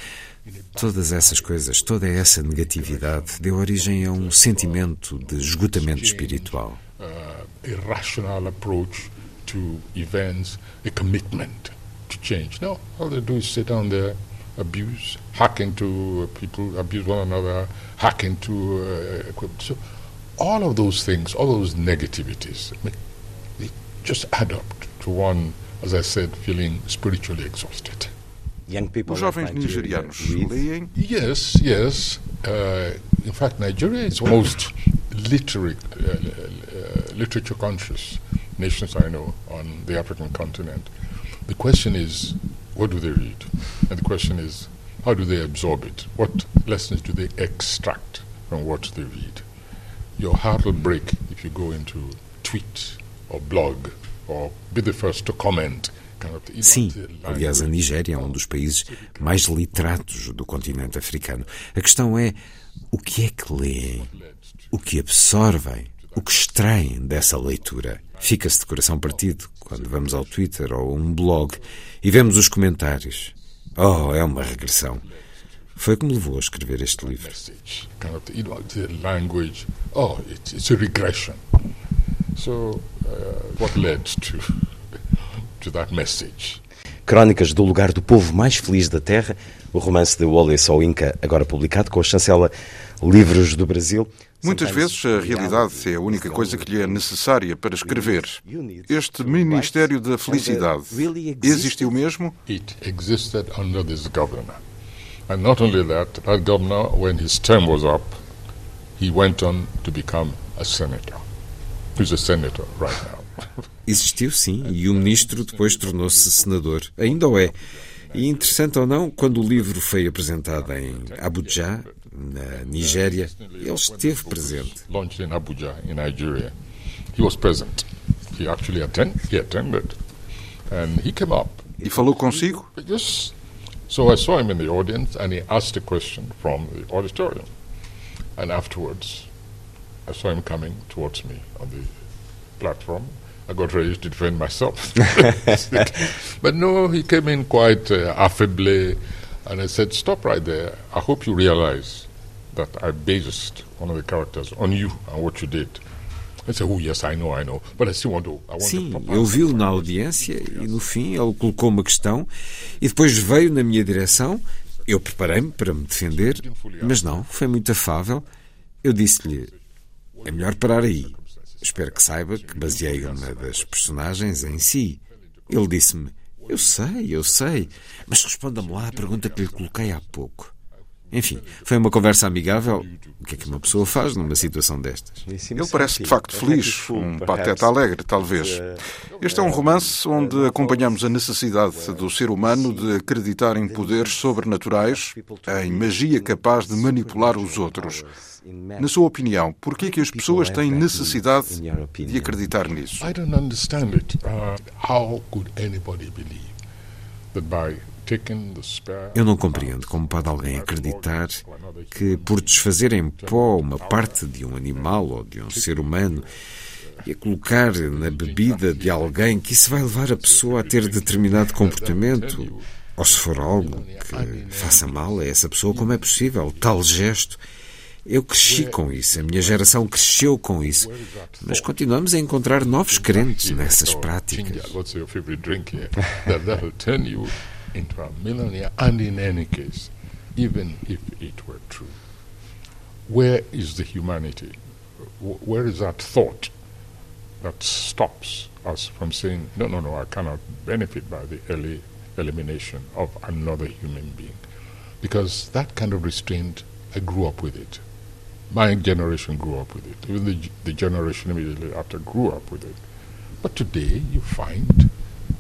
Todas essas coisas, toda essa negatividade deu origem a um sentimento de esgotamento espiritual. Uh, irrational approach to events, a commitment to change. No, all they do is sit down there, abuse, hack into uh, people, abuse one another, hack into uh, equipment. So all of those things, all those negativities, they just add up to one, as I said, feeling spiritually exhausted. Young people Os jovens nigerianos leem? Yes, yes. Uh, in fact, Nigeria is most literary, uh, uh, literature conscious nations I know on the African continent. The question is, what do they read? And the question is, how do they absorb it? What lessons do they extract from what they read? Your heart will break if you go into tweet or blog or be the first to comment. Sim, aliás, a Nigéria é um dos países mais literatos do continente africano. A questão é o que é que leem, o que absorvem, o que extraem dessa leitura. Fica-se de coração partido quando vamos ao Twitter ou um blog e vemos os comentários. Oh, é uma regressão. Foi que me levou a escrever este livro. Oh, it's a regression. So, uh, what led to, to that message? Crónicas do lugar do povo mais feliz da Terra, o romance de Wallace Inca, agora publicado com a chancela Livros do Brasil. Muitas vezes a realidade é a única coisa que lhe é necessária para escrever. Este Ministério da Felicidade existiu mesmo? It existed under this governor. And not only that, that governor, when his term was up, he went on to become a senator. He's a senator right now. Existiu sim, e o ministro depois tornou-se senador. Ainda o é. E interessante ou não, quando o livro foi apresentado em Abuja, na Nigéria, ele esteve presente. Launched in Abuja, in Nigeria. He was present. He actually attend, he attended. And he came up. E falou consigo? Yes. So I saw him in the audience and he asked a question from the auditorium. And afterwards, I saw him coming towards me on the platform. I got ready to defend myself. but no, he came in quite uh, affably, and I said, Stop right there. I hope you realize that I based one of the characters on you and what you did. Oh, Sim, ele viu na audiência e no fim ele colocou uma questão e depois veio na minha direção. Eu preparei-me para me defender, mas não, foi muito afável. Eu disse-lhe: é melhor parar aí. Espero que saiba que baseei uma das personagens em si. Ele disse-me: Eu sei, eu sei, mas responda-me lá a pergunta que lhe coloquei há pouco. Enfim, foi uma conversa amigável. O que é que uma pessoa faz numa situação destas? Ele parece de facto feliz, um pateta alegre, talvez. Este é um romance onde acompanhamos a necessidade do ser humano de acreditar em poderes sobrenaturais, em magia capaz de manipular os outros. Na sua opinião, por que é que as pessoas têm necessidade de acreditar nisso? I don't understand it. Uh, how could anybody believe that by eu não compreendo como pode alguém acreditar que, por desfazer em pó uma parte de um animal ou de um ser humano e a colocar na bebida de alguém, que isso vai levar a pessoa a ter determinado comportamento. Ou se for algo que faça mal a essa pessoa, como é possível tal gesto? Eu cresci com isso, a minha geração cresceu com isso, mas continuamos a encontrar novos crentes nessas práticas. where is the humanity? Where is that thought that stops us from saying, no, no, no, I cannot benefit by the early elimination of another human being? Because that kind of restraint, I grew up with it. My generation grew up with it. Even the, the generation immediately after grew up with it. But today, you find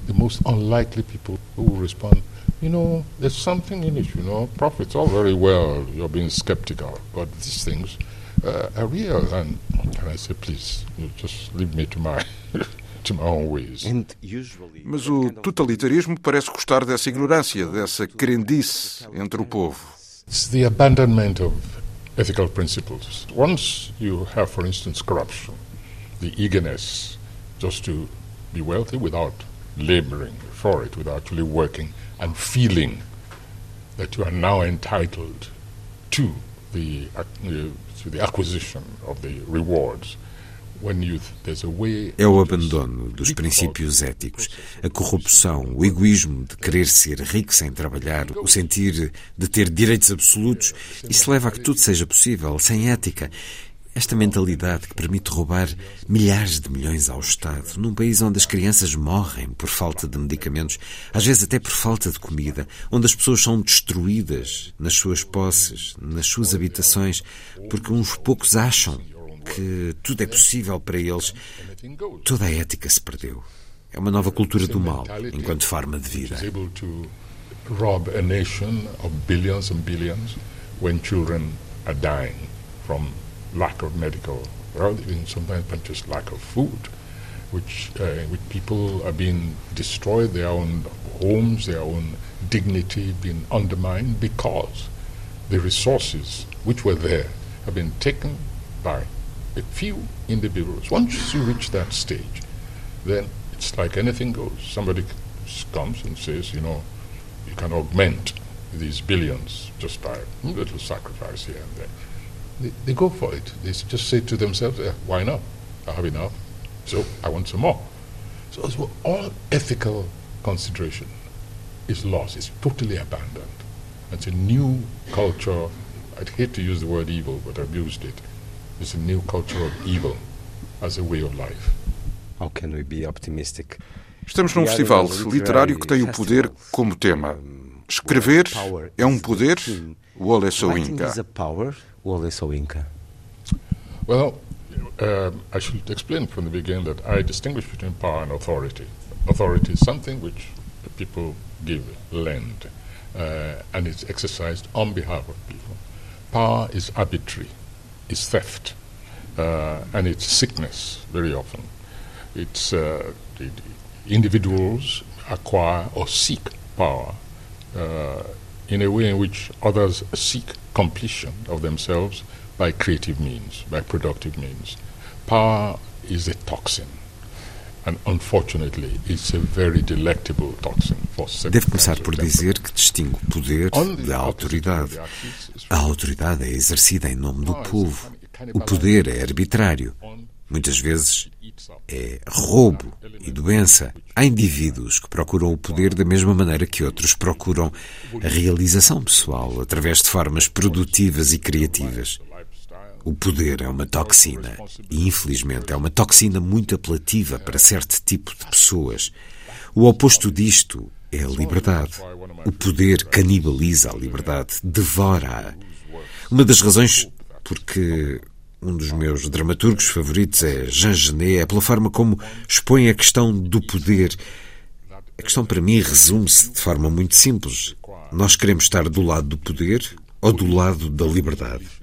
the most unlikely people who will respond, you know, there's something in it, you know, prophets, all very well, you're being skeptical, but these things uh, are real. And, and I say, please, just leave me to my. to my own ways. Mas o totalitarismo parece gostar dessa ignorância, dessa crendice entre o povo. It's the abandonment of ethical principles. Once you have, for instance, corruption, the eagerness just to be wealthy without laboring for it, without actually working and feeling that you are now entitled to the, uh, to the acquisition of the rewards. É o abandono dos princípios éticos, a corrupção, o egoísmo de querer ser rico sem trabalhar, o sentir de ter direitos absolutos. Isso leva a que tudo seja possível, sem ética. Esta mentalidade que permite roubar milhares de milhões ao Estado, num país onde as crianças morrem por falta de medicamentos, às vezes até por falta de comida, onde as pessoas são destruídas nas suas posses, nas suas habitações, porque uns poucos acham que tudo é possível para eles, toda a ética se perdeu. É uma nova cultura do mal enquanto forma de vida. which, uh, which people are being destroyed, their own homes, their own dignity being undermined because the resources which were there have been taken by a few individuals. Once you reach that stage, then it's like anything goes. Somebody comes and says, you know, you can augment these billions just by a little sacrifice here and there they, they go for it. They just say to themselves, eh, why not? I have enough, so I want some more. So, so all ethical consideration is lost, it's totally abandoned. It's a new culture. I'd hate to use the word evil, but I've used it. It's a new culture of evil as a way of life. How can we be optimistic? Estamos num festival literário que tem o poder como tema. Escrever é um poder ou ele é só Inca? Well, uh, I should explain from the beginning that I distinguish between power and authority. Authority is something which people give, lend, uh, and it's exercised on behalf of people. Power is arbitrary, is theft, uh, and it's sickness very often. It's uh, individuals acquire or seek power uh, in a way in which others seek completion of themselves by creative means, by productive means. Power is a toxin. Deve começar por dizer que distingue o poder da autoridade. A autoridade é exercida em nome do povo. O poder é arbitrário. Muitas vezes é roubo e doença. Há indivíduos que procuram o poder da mesma maneira que outros procuram a realização pessoal através de formas produtivas e criativas. O poder é uma toxina e, infelizmente, é uma toxina muito apelativa para certo tipo de pessoas. O oposto disto é a liberdade. O poder canibaliza a liberdade, devora-a. Uma das razões porque um dos meus dramaturgos favoritos é Jean Genet, é pela forma como expõe a questão do poder. A questão para mim resume-se de forma muito simples. Nós queremos estar do lado do poder ou do lado da liberdade?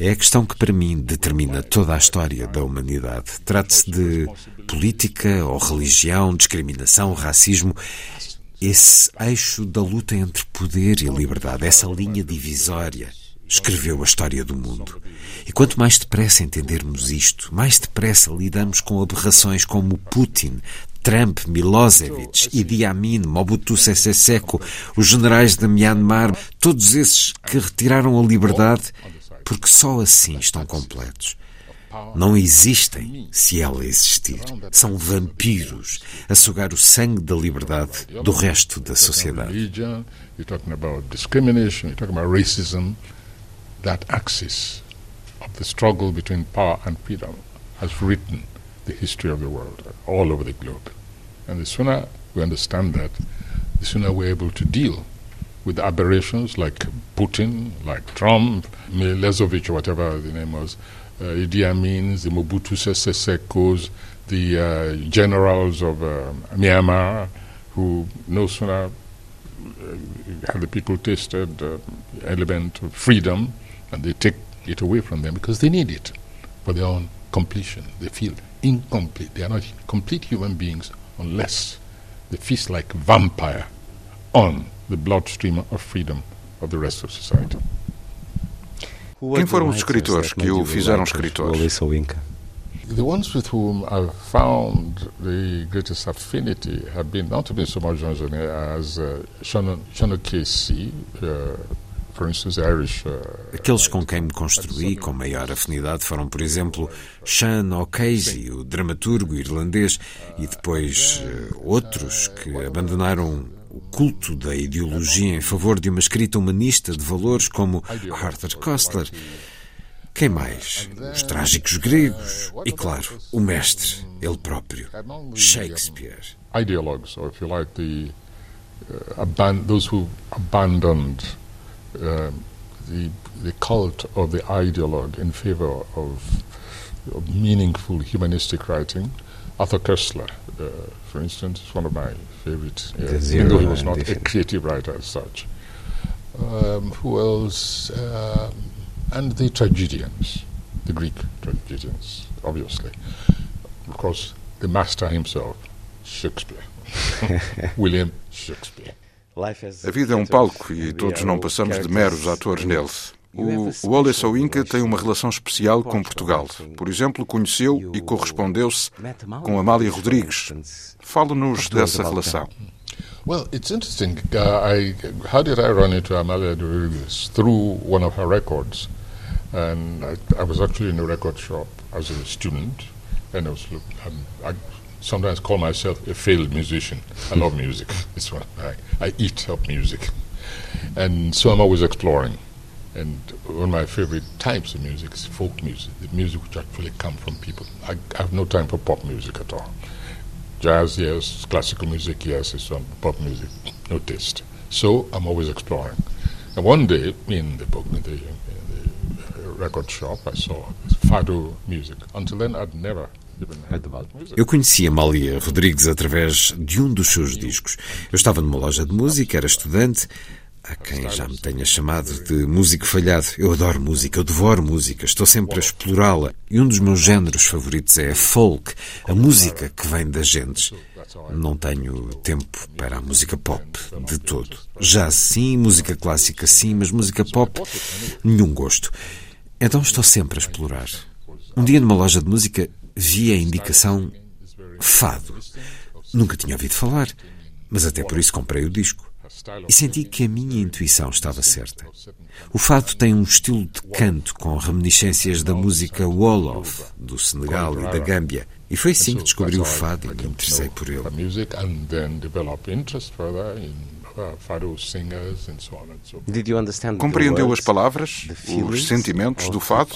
É a questão que para mim determina toda a história da humanidade. Trata-se de política ou religião, discriminação, racismo. Esse eixo da luta entre poder e liberdade, essa linha divisória, escreveu a história do mundo. E quanto mais depressa entendermos isto, mais depressa lidamos com aberrações como Putin, Trump, Milosevic, Idi Amin, Mobutu Sese Seko, os generais de Myanmar, todos esses que retiraram a liberdade porque só assim estão completos. Não existem se ela existir. São vampiros a sugar o sangue da liberdade do resto da sociedade. That axis of the struggle between power and freedom has written the history of the world all over the globe. And the sooner we understand that, the sooner we're able to deal with aberrations like Putin, like Trump, Milosevic, or whatever the name was, uh, Idi Amin, the Mobutu Sese Sekos, the uh, generals of uh, Myanmar, who no sooner uh, have the people tasted the element of freedom, and they take it away from them because they need it for their own completion. They feel incomplete. They are not complete human beings unless they feast like vampire on the bloodstream of freedom of the rest of society. Quem foram os escritores que o fizeram escritor? The ones with whom I've found the greatest affinity have been not been so much as uh, Sean, Sean Casey, uh, Uh, Aqueles com quem me construí com maior afinidade foram, por exemplo, Sean O'Casey, o dramaturgo irlandês, e depois uh, outros que abandonaram o culto da ideologia em favor de uma escrita humanista de valores como Arthur Koestler. Quem mais? Os trágicos gregos. E, claro, o mestre, ele próprio, Shakespeare. Ideologues, or if you like, the, uh, those who abandoned uh, the, the cult of the ideologue in favor of, of meaningful humanistic writing. Arthur Koestler, uh, for instance, is one of my favorites, even though he was not a creative writer as such. Um, who else? Um, and the tragedians, the Greek tragedians, obviously. Of course, the master himself, Shakespeare, William Shakespeare. A vida é um palco e todos não passamos de meros atores nele. O Wole Soinka tem uma relação especial com Portugal. Por exemplo, conheceu e correspondeu-se com Amália Rodrigues. Fale-nos dessa relação. Well, it's interesting. Uh, I, how did I run into Amalia Rodriguez? Through one of her records. And I, I was actually in a record shop as a student, and I was um, I, sometimes call myself a failed musician. I love music. It's what I, I eat up music. And so I'm always exploring. And one of my favorite types of music is folk music, the music which actually comes from people. I, I have no time for pop music at all. Jazz, yes. Classical music, yes. It's on pop music, no taste. So I'm always exploring. And one day, in the book, in the, in the record shop, I saw fado music. Until then, I'd never Eu conheci a Rodrigues através de um dos seus discos. Eu estava numa loja de música, era estudante. Há quem já me tenha chamado de músico falhado. Eu adoro música, eu devoro música, estou sempre a explorá-la. E um dos meus géneros favoritos é a folk, a música que vem das gentes. Não tenho tempo para a música pop, de todo. Já sim, música clássica sim, mas música pop, nenhum gosto. Então estou sempre a explorar. Um dia numa loja de música vi a indicação fado. Nunca tinha ouvido falar, mas até por isso comprei o disco. E senti que a minha intuição estava certa. O fado tem um estilo de canto com reminiscências da música Wolof, do Senegal e da Gâmbia. E foi assim que descobri o fado e me interessei por ele. Compreendeu as palavras, os sentimentos do fado?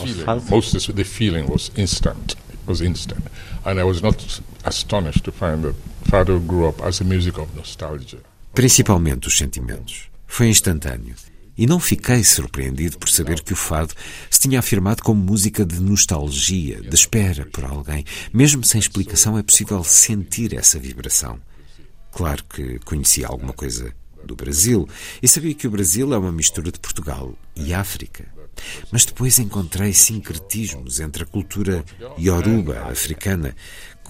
Most the feeling was instant. was instant, and I was not astonished to find that fado grew up as a music of nostalgia. Principalmente os sentimentos. Foi instantâneo. E não fiquei surpreendido por saber que o fado se tinha afirmado como música de nostalgia, de espera por alguém. Mesmo sem explicação, é possível sentir essa vibração. Claro que conhecia alguma coisa do Brasil e sabia que o Brasil é uma mistura de Portugal e África. Mas depois encontrei sincretismos entre a cultura ioruba africana,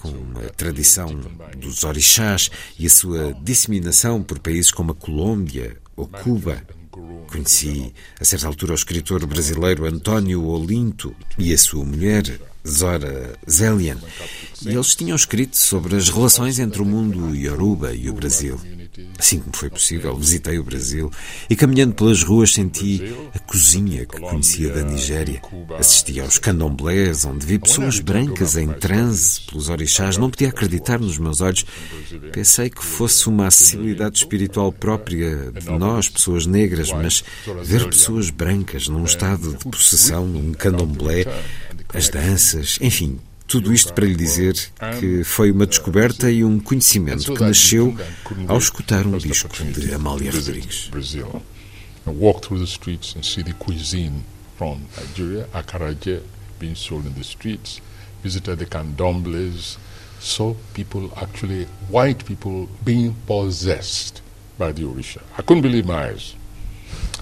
com a tradição dos orixás e a sua disseminação por países como a Colômbia ou Cuba. Conheci, a certa altura, o escritor brasileiro António Olinto e a sua mulher, Zora Zelian, e eles tinham escrito sobre as relações entre o mundo Yoruba e o Brasil. Assim como foi possível, visitei o Brasil e, caminhando pelas ruas, senti a cozinha que conhecia da Nigéria. Assisti aos candomblés, onde vi pessoas brancas em transe pelos orixás. Não podia acreditar nos meus olhos. Pensei que fosse uma acessibilidade espiritual própria de nós, pessoas negras, mas ver pessoas brancas num estado de possessão, num candomblé, as danças, enfim, tudo isto para lhe dizer que foi uma descoberta e um conhecimento que nasceu ao escutar um disco de Amália Rodrigues. walk through the streets and see the cuisine from Nigeria, akaraje being sold in the streets, visited the candomblés, saw people actually, white people being possessed by the Orisha. I couldn't believe my eyes.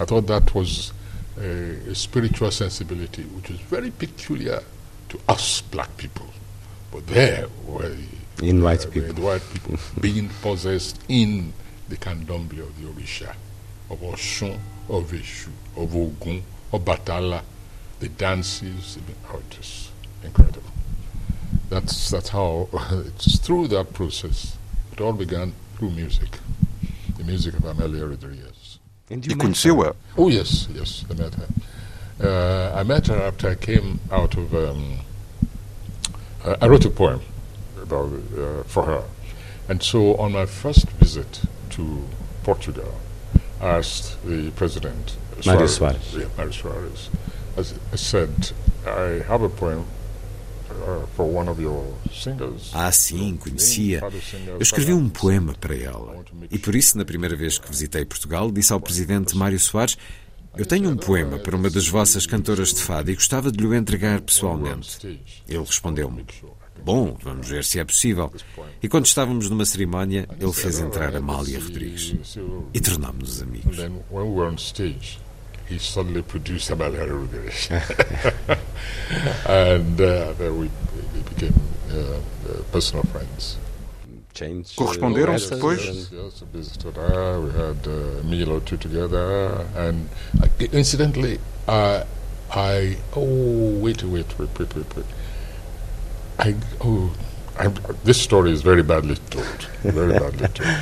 I thought that was a, a spiritual sensibility which was very peculiar to us black people. But there were in white people, the white people being possessed in the candomblé of the Orisha, of Oshun, of Eshu, of Ogun, of Batala, the dances, oh, it was incredible. That's, that's how, it's through that process, it all began through music, the music of Amelia Rodriguez. And you see her. Oh, yes, yes, I met her. Uh, I met her after I came out of. Um, uh, I wrote a poem about uh, for her, and so on my first visit to Portugal, I asked the president, Mario Soares. Yeah, Mario Soares. I, I said, I have a poem for one of your singers. Ah, sim, conhecia. Eu escrevi um poema para ela. E por isso, na primeira vez que visitei Portugal, disse ao presidente Mário Soares: Eu tenho um poema para uma das vossas cantoras de fado e gostava de lhe o entregar pessoalmente. Ele respondeu-me: Bom, vamos ver se é possível. E quando estávamos numa cerimónia, ele fez entrar Amália Rodrigues. E tornámos-nos amigos. he suddenly produced Amalia Rodrigues. and uh, we became uh, personal friends. Corresponderam-se depois? Yes, yes, visited. We had uh, a meal or two together. And uh, incidentally, uh, I. Oh, wait, wait, wait, wait, wait, wait. I. Oh, I'm, this story is very badly told. Very badly told.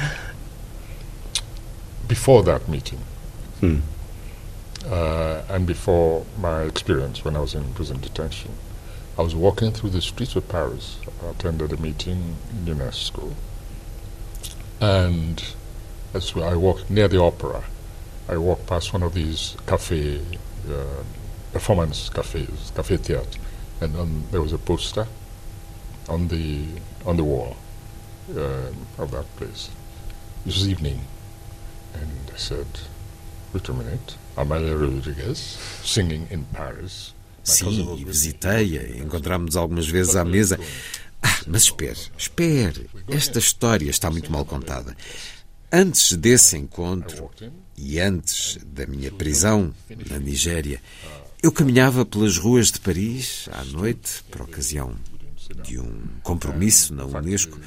Before that meeting, hmm. uh, and before my experience when I was in prison detention, I was walking through the streets of Paris. I attended a meeting in UNESCO. And as I walked near the opera, I walked past one of these cafe, uh, performance cafes, cafe theatre, and on, there was a poster on the on the wall uh, of that place. It was evening, and I said, "Wait a minute, Amalia Rodriguez singing in Paris." Sim, visitei-a, encontramos algumas vezes à mesa. Ah, mas espere, espere. Esta história está muito mal contada. Antes desse encontro e antes da minha prisão na Nigéria, eu caminhava pelas ruas de Paris à noite, por ocasião de um compromisso na Unesco,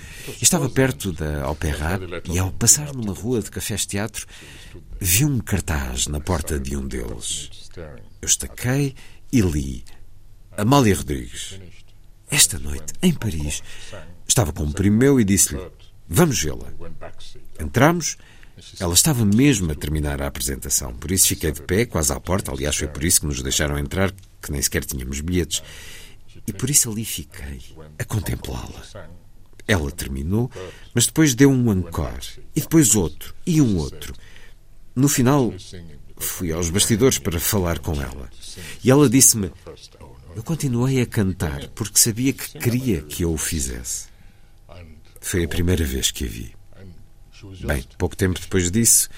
estava perto da Opéra e, ao passar numa rua de cafés-teatro, vi um cartaz na porta de um deles. Eu estaquei e li Amália Rodrigues. Esta noite, em Paris, estava com um primo meu e disse-lhe: Vamos vê-la. Entramos. Ela estava mesmo a terminar a apresentação, por isso fiquei de pé, quase à porta. Aliás, foi por isso que nos deixaram entrar, que nem sequer tínhamos bilhetes. E por isso ali fiquei, a contemplá-la. Ela terminou, mas depois deu um encore, e depois outro, e um outro. No final, fui aos bastidores para falar com ela. E ela disse-me: Eu continuei a cantar porque sabia que queria que eu o fizesse. Foi a primeira vez que a vi. Bem, pouco tempo depois disso,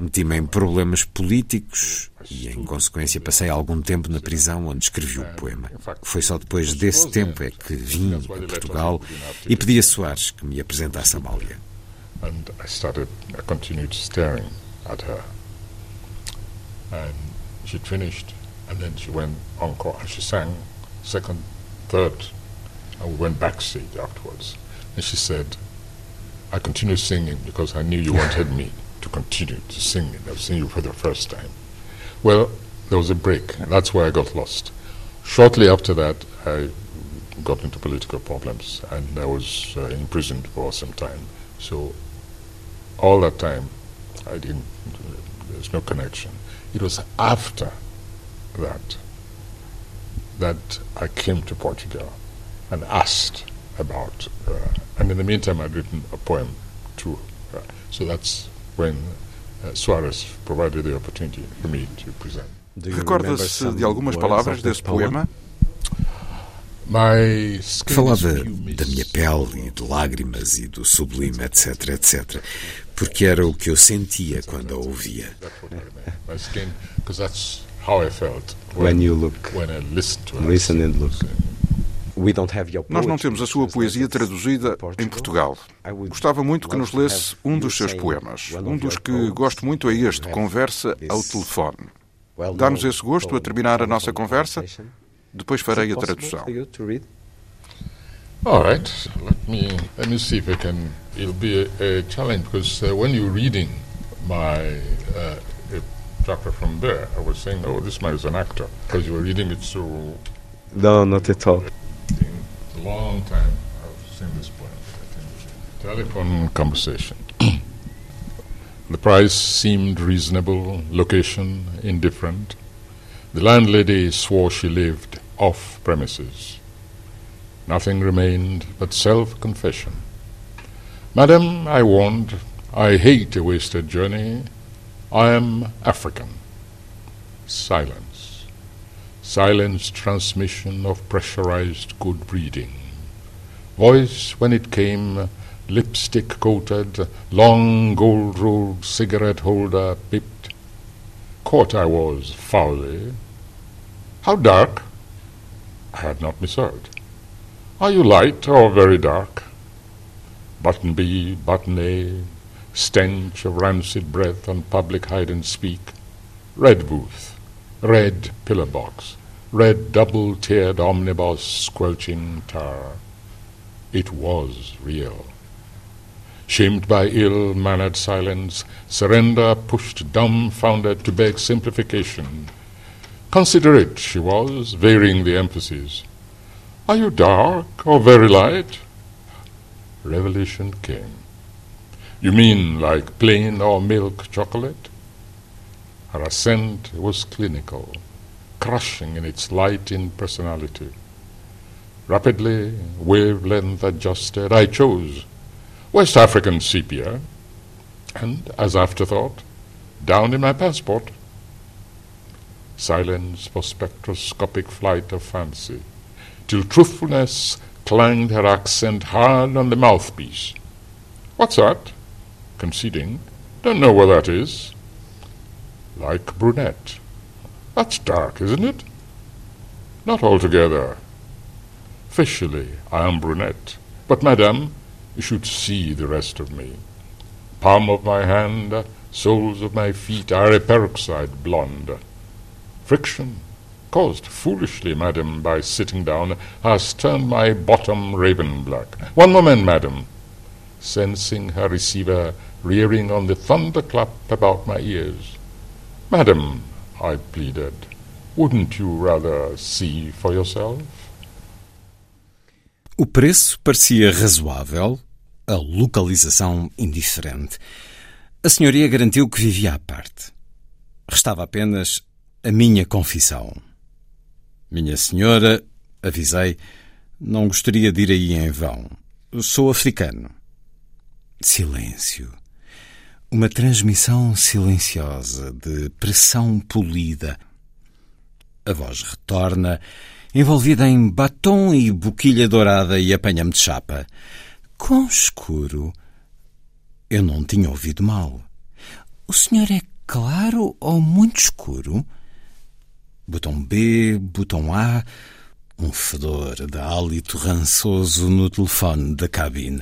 meti-me em problemas políticos e, em consequência, passei algum tempo na prisão onde escrevi o poema. Foi só depois desse tempo é que vim a Portugal e pedi a Soares que me apresentasse a Amália. And I started, I continued staring at her. And she'd finished, and then she went encore, and she sang second, third, and we went backstage afterwards. And she said, I continued singing because I knew you wanted me to continue to sing. I've seen you for the first time. Well, there was a break. And that's where I got lost. Shortly after that, I got into political problems and I was uh, imprisoned for some time. So all that time, I didn't, there's no connection. It was after that that I came to Portugal and asked about, uh, and in the meantime, I'd written a poem too. her. So that's when uh, Soares provided the opportunity for me to present. Recorda-se de algumas palavras desse poema? Falava da minha pele e de lágrimas e do sublime, etc, etc, porque era o que eu sentia quando a ouvia. When you look, listen and look. Nós não temos a sua poesia traduzida em Portugal. Gostava muito que nos lesse um dos seus poemas. Um dos que gosto muito é este, Conversa ao Telefone. Dá-nos esse gosto a terminar a nossa conversa? Depois farei a tradução. All right. Let me let me see if I can. It'll be a, a challenge because uh, when you're reading my uh, chapter from there, I was saying, "Oh, this man is an actor," because you were reading it so. No, not at all. A long time I've seen this poem. Telephone conversation. the price seemed reasonable, location indifferent. The landlady swore she lived off premises. Nothing remained but self confession. Madam, I warned, I hate a wasted journey. I am African. Silence. Silence transmission of pressurized good breeding. Voice when it came, lipstick coated, long gold rolled cigarette holder pipped. Caught I was foully. How dark? I had not misheard. Are you light or very dark? Button B, button A, stench of rancid breath on public hide and speak. Red booth, red pillar box, red double tiered omnibus squelching tar. It was real. Shamed by ill mannered silence, surrender pushed dumbfounded to beg simplification. Considerate she was, varying the emphasis. Are you dark or very light? Revelation came. You mean like plain or milk chocolate? Her assent was clinical, crushing in its light impersonality. Rapidly, wavelength adjusted, I chose West African sepia, and, as afterthought, down in my passport. Silence for spectroscopic flight of fancy, till truthfulness clanged her accent hard on the mouthpiece. What's that? Conceding. Don't know what that is. Like brunette. That's dark, isn't it? Not altogether. Officially, I am brunette. But, madame, you should see the rest of me. Palm of my hand, soles of my feet are a peroxide blonde. Friction, caused foolishly, madam, by sitting down, has turned my bottom raven black. One moment, madam. Sensing her receiver rearing on the thunderclap about my ears. Madam, I pleaded, wouldn't you rather see for yourself? O preço parecia razoável, a localização indiferente. A senhoria garantiu que vivia à parte. Restava apenas a minha confissão. Minha senhora, avisei, não gostaria de ir aí em vão. Sou africano. Silêncio. Uma transmissão silenciosa de pressão polida. A voz retorna, envolvida em batom e boquilha dourada e apanha-me de chapa. Quão escuro! Eu não tinha ouvido mal. O senhor é claro ou muito escuro? Botão B, botão A, um fedor de hálito rançoso no telefone da cabine.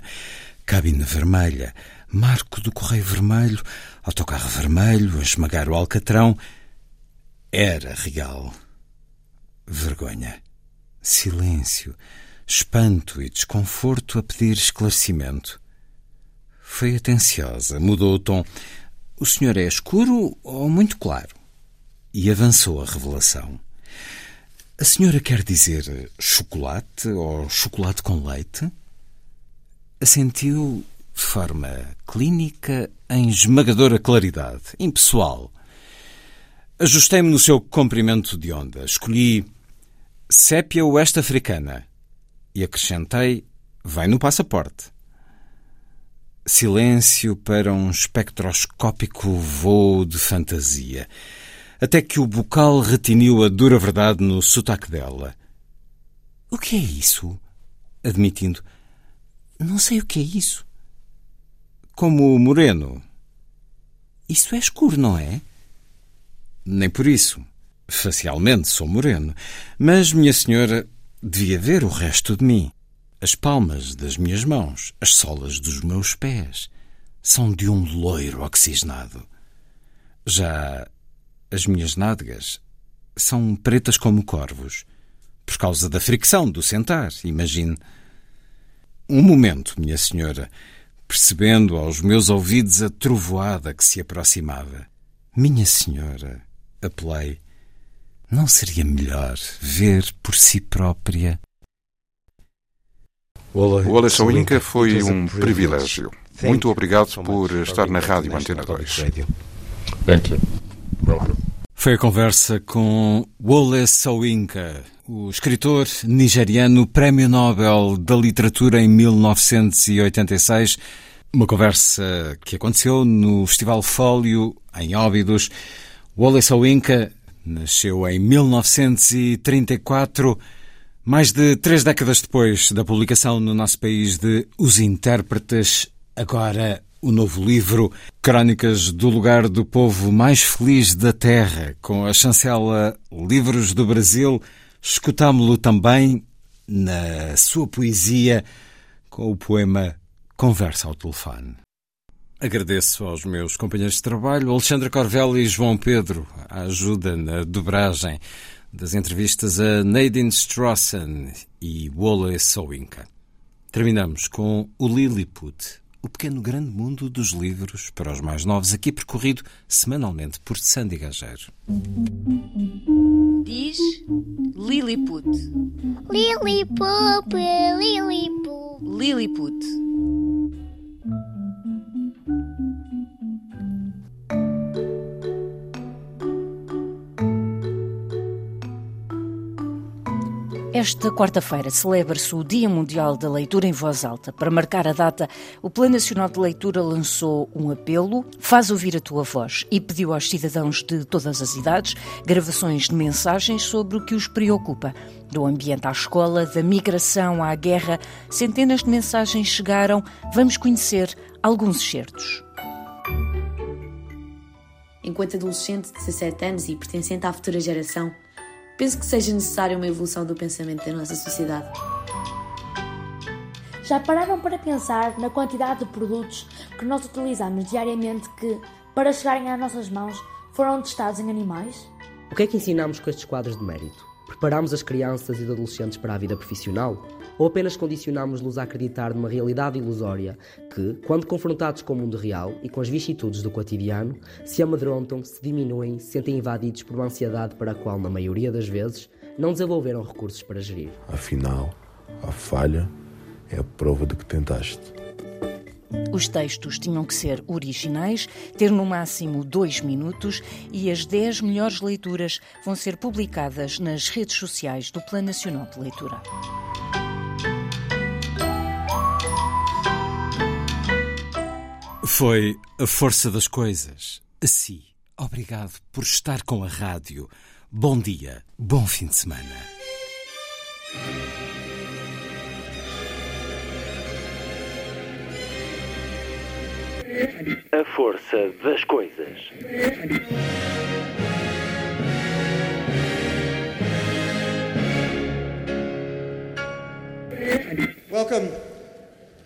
Cabine vermelha, marco do correio vermelho, autocarro vermelho, a esmagar o alcatrão. Era real. Vergonha. Silêncio. Espanto e desconforto a pedir esclarecimento. Foi atenciosa, mudou o tom. O senhor é escuro ou muito claro? E avançou a revelação. A senhora quer dizer chocolate ou chocolate com leite? Assentiu de forma clínica, em esmagadora claridade, impessoal. Ajustei-me no seu comprimento de onda. Escolhi sépia oeste africana e acrescentei vem no passaporte. Silêncio para um espectroscópico voo de fantasia, até que o bocal retiniu a dura verdade no sotaque dela. O que é isso? Admitindo, não sei o que é isso. Como o moreno. Isso é escuro, não é? Nem por isso. Facialmente sou moreno. Mas, minha senhora, devia ver o resto de mim. As palmas das minhas mãos, as solas dos meus pés, são de um loiro oxigenado. Já as minhas nádegas são pretas como corvos, por causa da fricção do sentar, imagine. Um momento, minha senhora, percebendo aos meus ouvidos a trovoada que se aproximava. Minha senhora, apelei, não seria melhor ver por si própria o Alisson Inca foi um privilégio. Muito obrigado por estar na Rádio Antena 2. Thank you. Foi a conversa com Wole Soyinka, o escritor nigeriano Prémio Nobel da Literatura em 1986. Uma conversa que aconteceu no Festival Fólio, em Óbidos. Wole Soyinka nasceu em 1934 mais de três décadas depois da publicação no nosso país de Os Intérpretes, agora o novo livro Crónicas do Lugar do Povo Mais Feliz da Terra, com a chancela Livros do Brasil, escutámo-lo também na sua poesia com o poema Conversa ao Telefone. Agradeço aos meus companheiros de trabalho, Alexandre Corvel e João Pedro, a ajuda na dobragem das entrevistas a Nadine Strossen e Wole Soyinka. Terminamos com o Lilliput, o pequeno grande mundo dos livros para os mais novos, aqui percorrido semanalmente por Sandy Gageiro. Diz Lilliput. Lilliput, Lilliput. Lilliput. Esta quarta-feira celebra-se o Dia Mundial da Leitura em Voz Alta. Para marcar a data, o Plano Nacional de Leitura lançou um apelo, faz ouvir a tua voz, e pediu aos cidadãos de todas as idades gravações de mensagens sobre o que os preocupa. Do ambiente à escola, da migração à guerra, centenas de mensagens chegaram. Vamos conhecer alguns excertos. Enquanto adolescente de 17 anos e pertencente à futura geração, penso que seja necessária uma evolução do pensamento da nossa sociedade. Já pararam para pensar na quantidade de produtos que nós utilizamos diariamente que, para chegarem às nossas mãos, foram testados em animais? O que é que ensinamos com estes quadros de mérito? Preparamos as crianças e os adolescentes para a vida profissional? Ou apenas condicionamos-los a acreditar numa realidade ilusória que, quando confrontados com o mundo real e com as vicissitudes do cotidiano, se amedrontam, se diminuem, se sentem invadidos por uma ansiedade para a qual, na maioria das vezes, não desenvolveram recursos para gerir? Afinal, a falha é a prova de que tentaste. Os textos tinham que ser originais, ter no máximo dois minutos e as dez melhores leituras vão ser publicadas nas redes sociais do Plano Nacional de Leitura. Foi a força das coisas. Assim, obrigado por estar com a rádio. Bom dia, bom fim de semana. A força das coisas. Welcome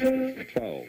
12.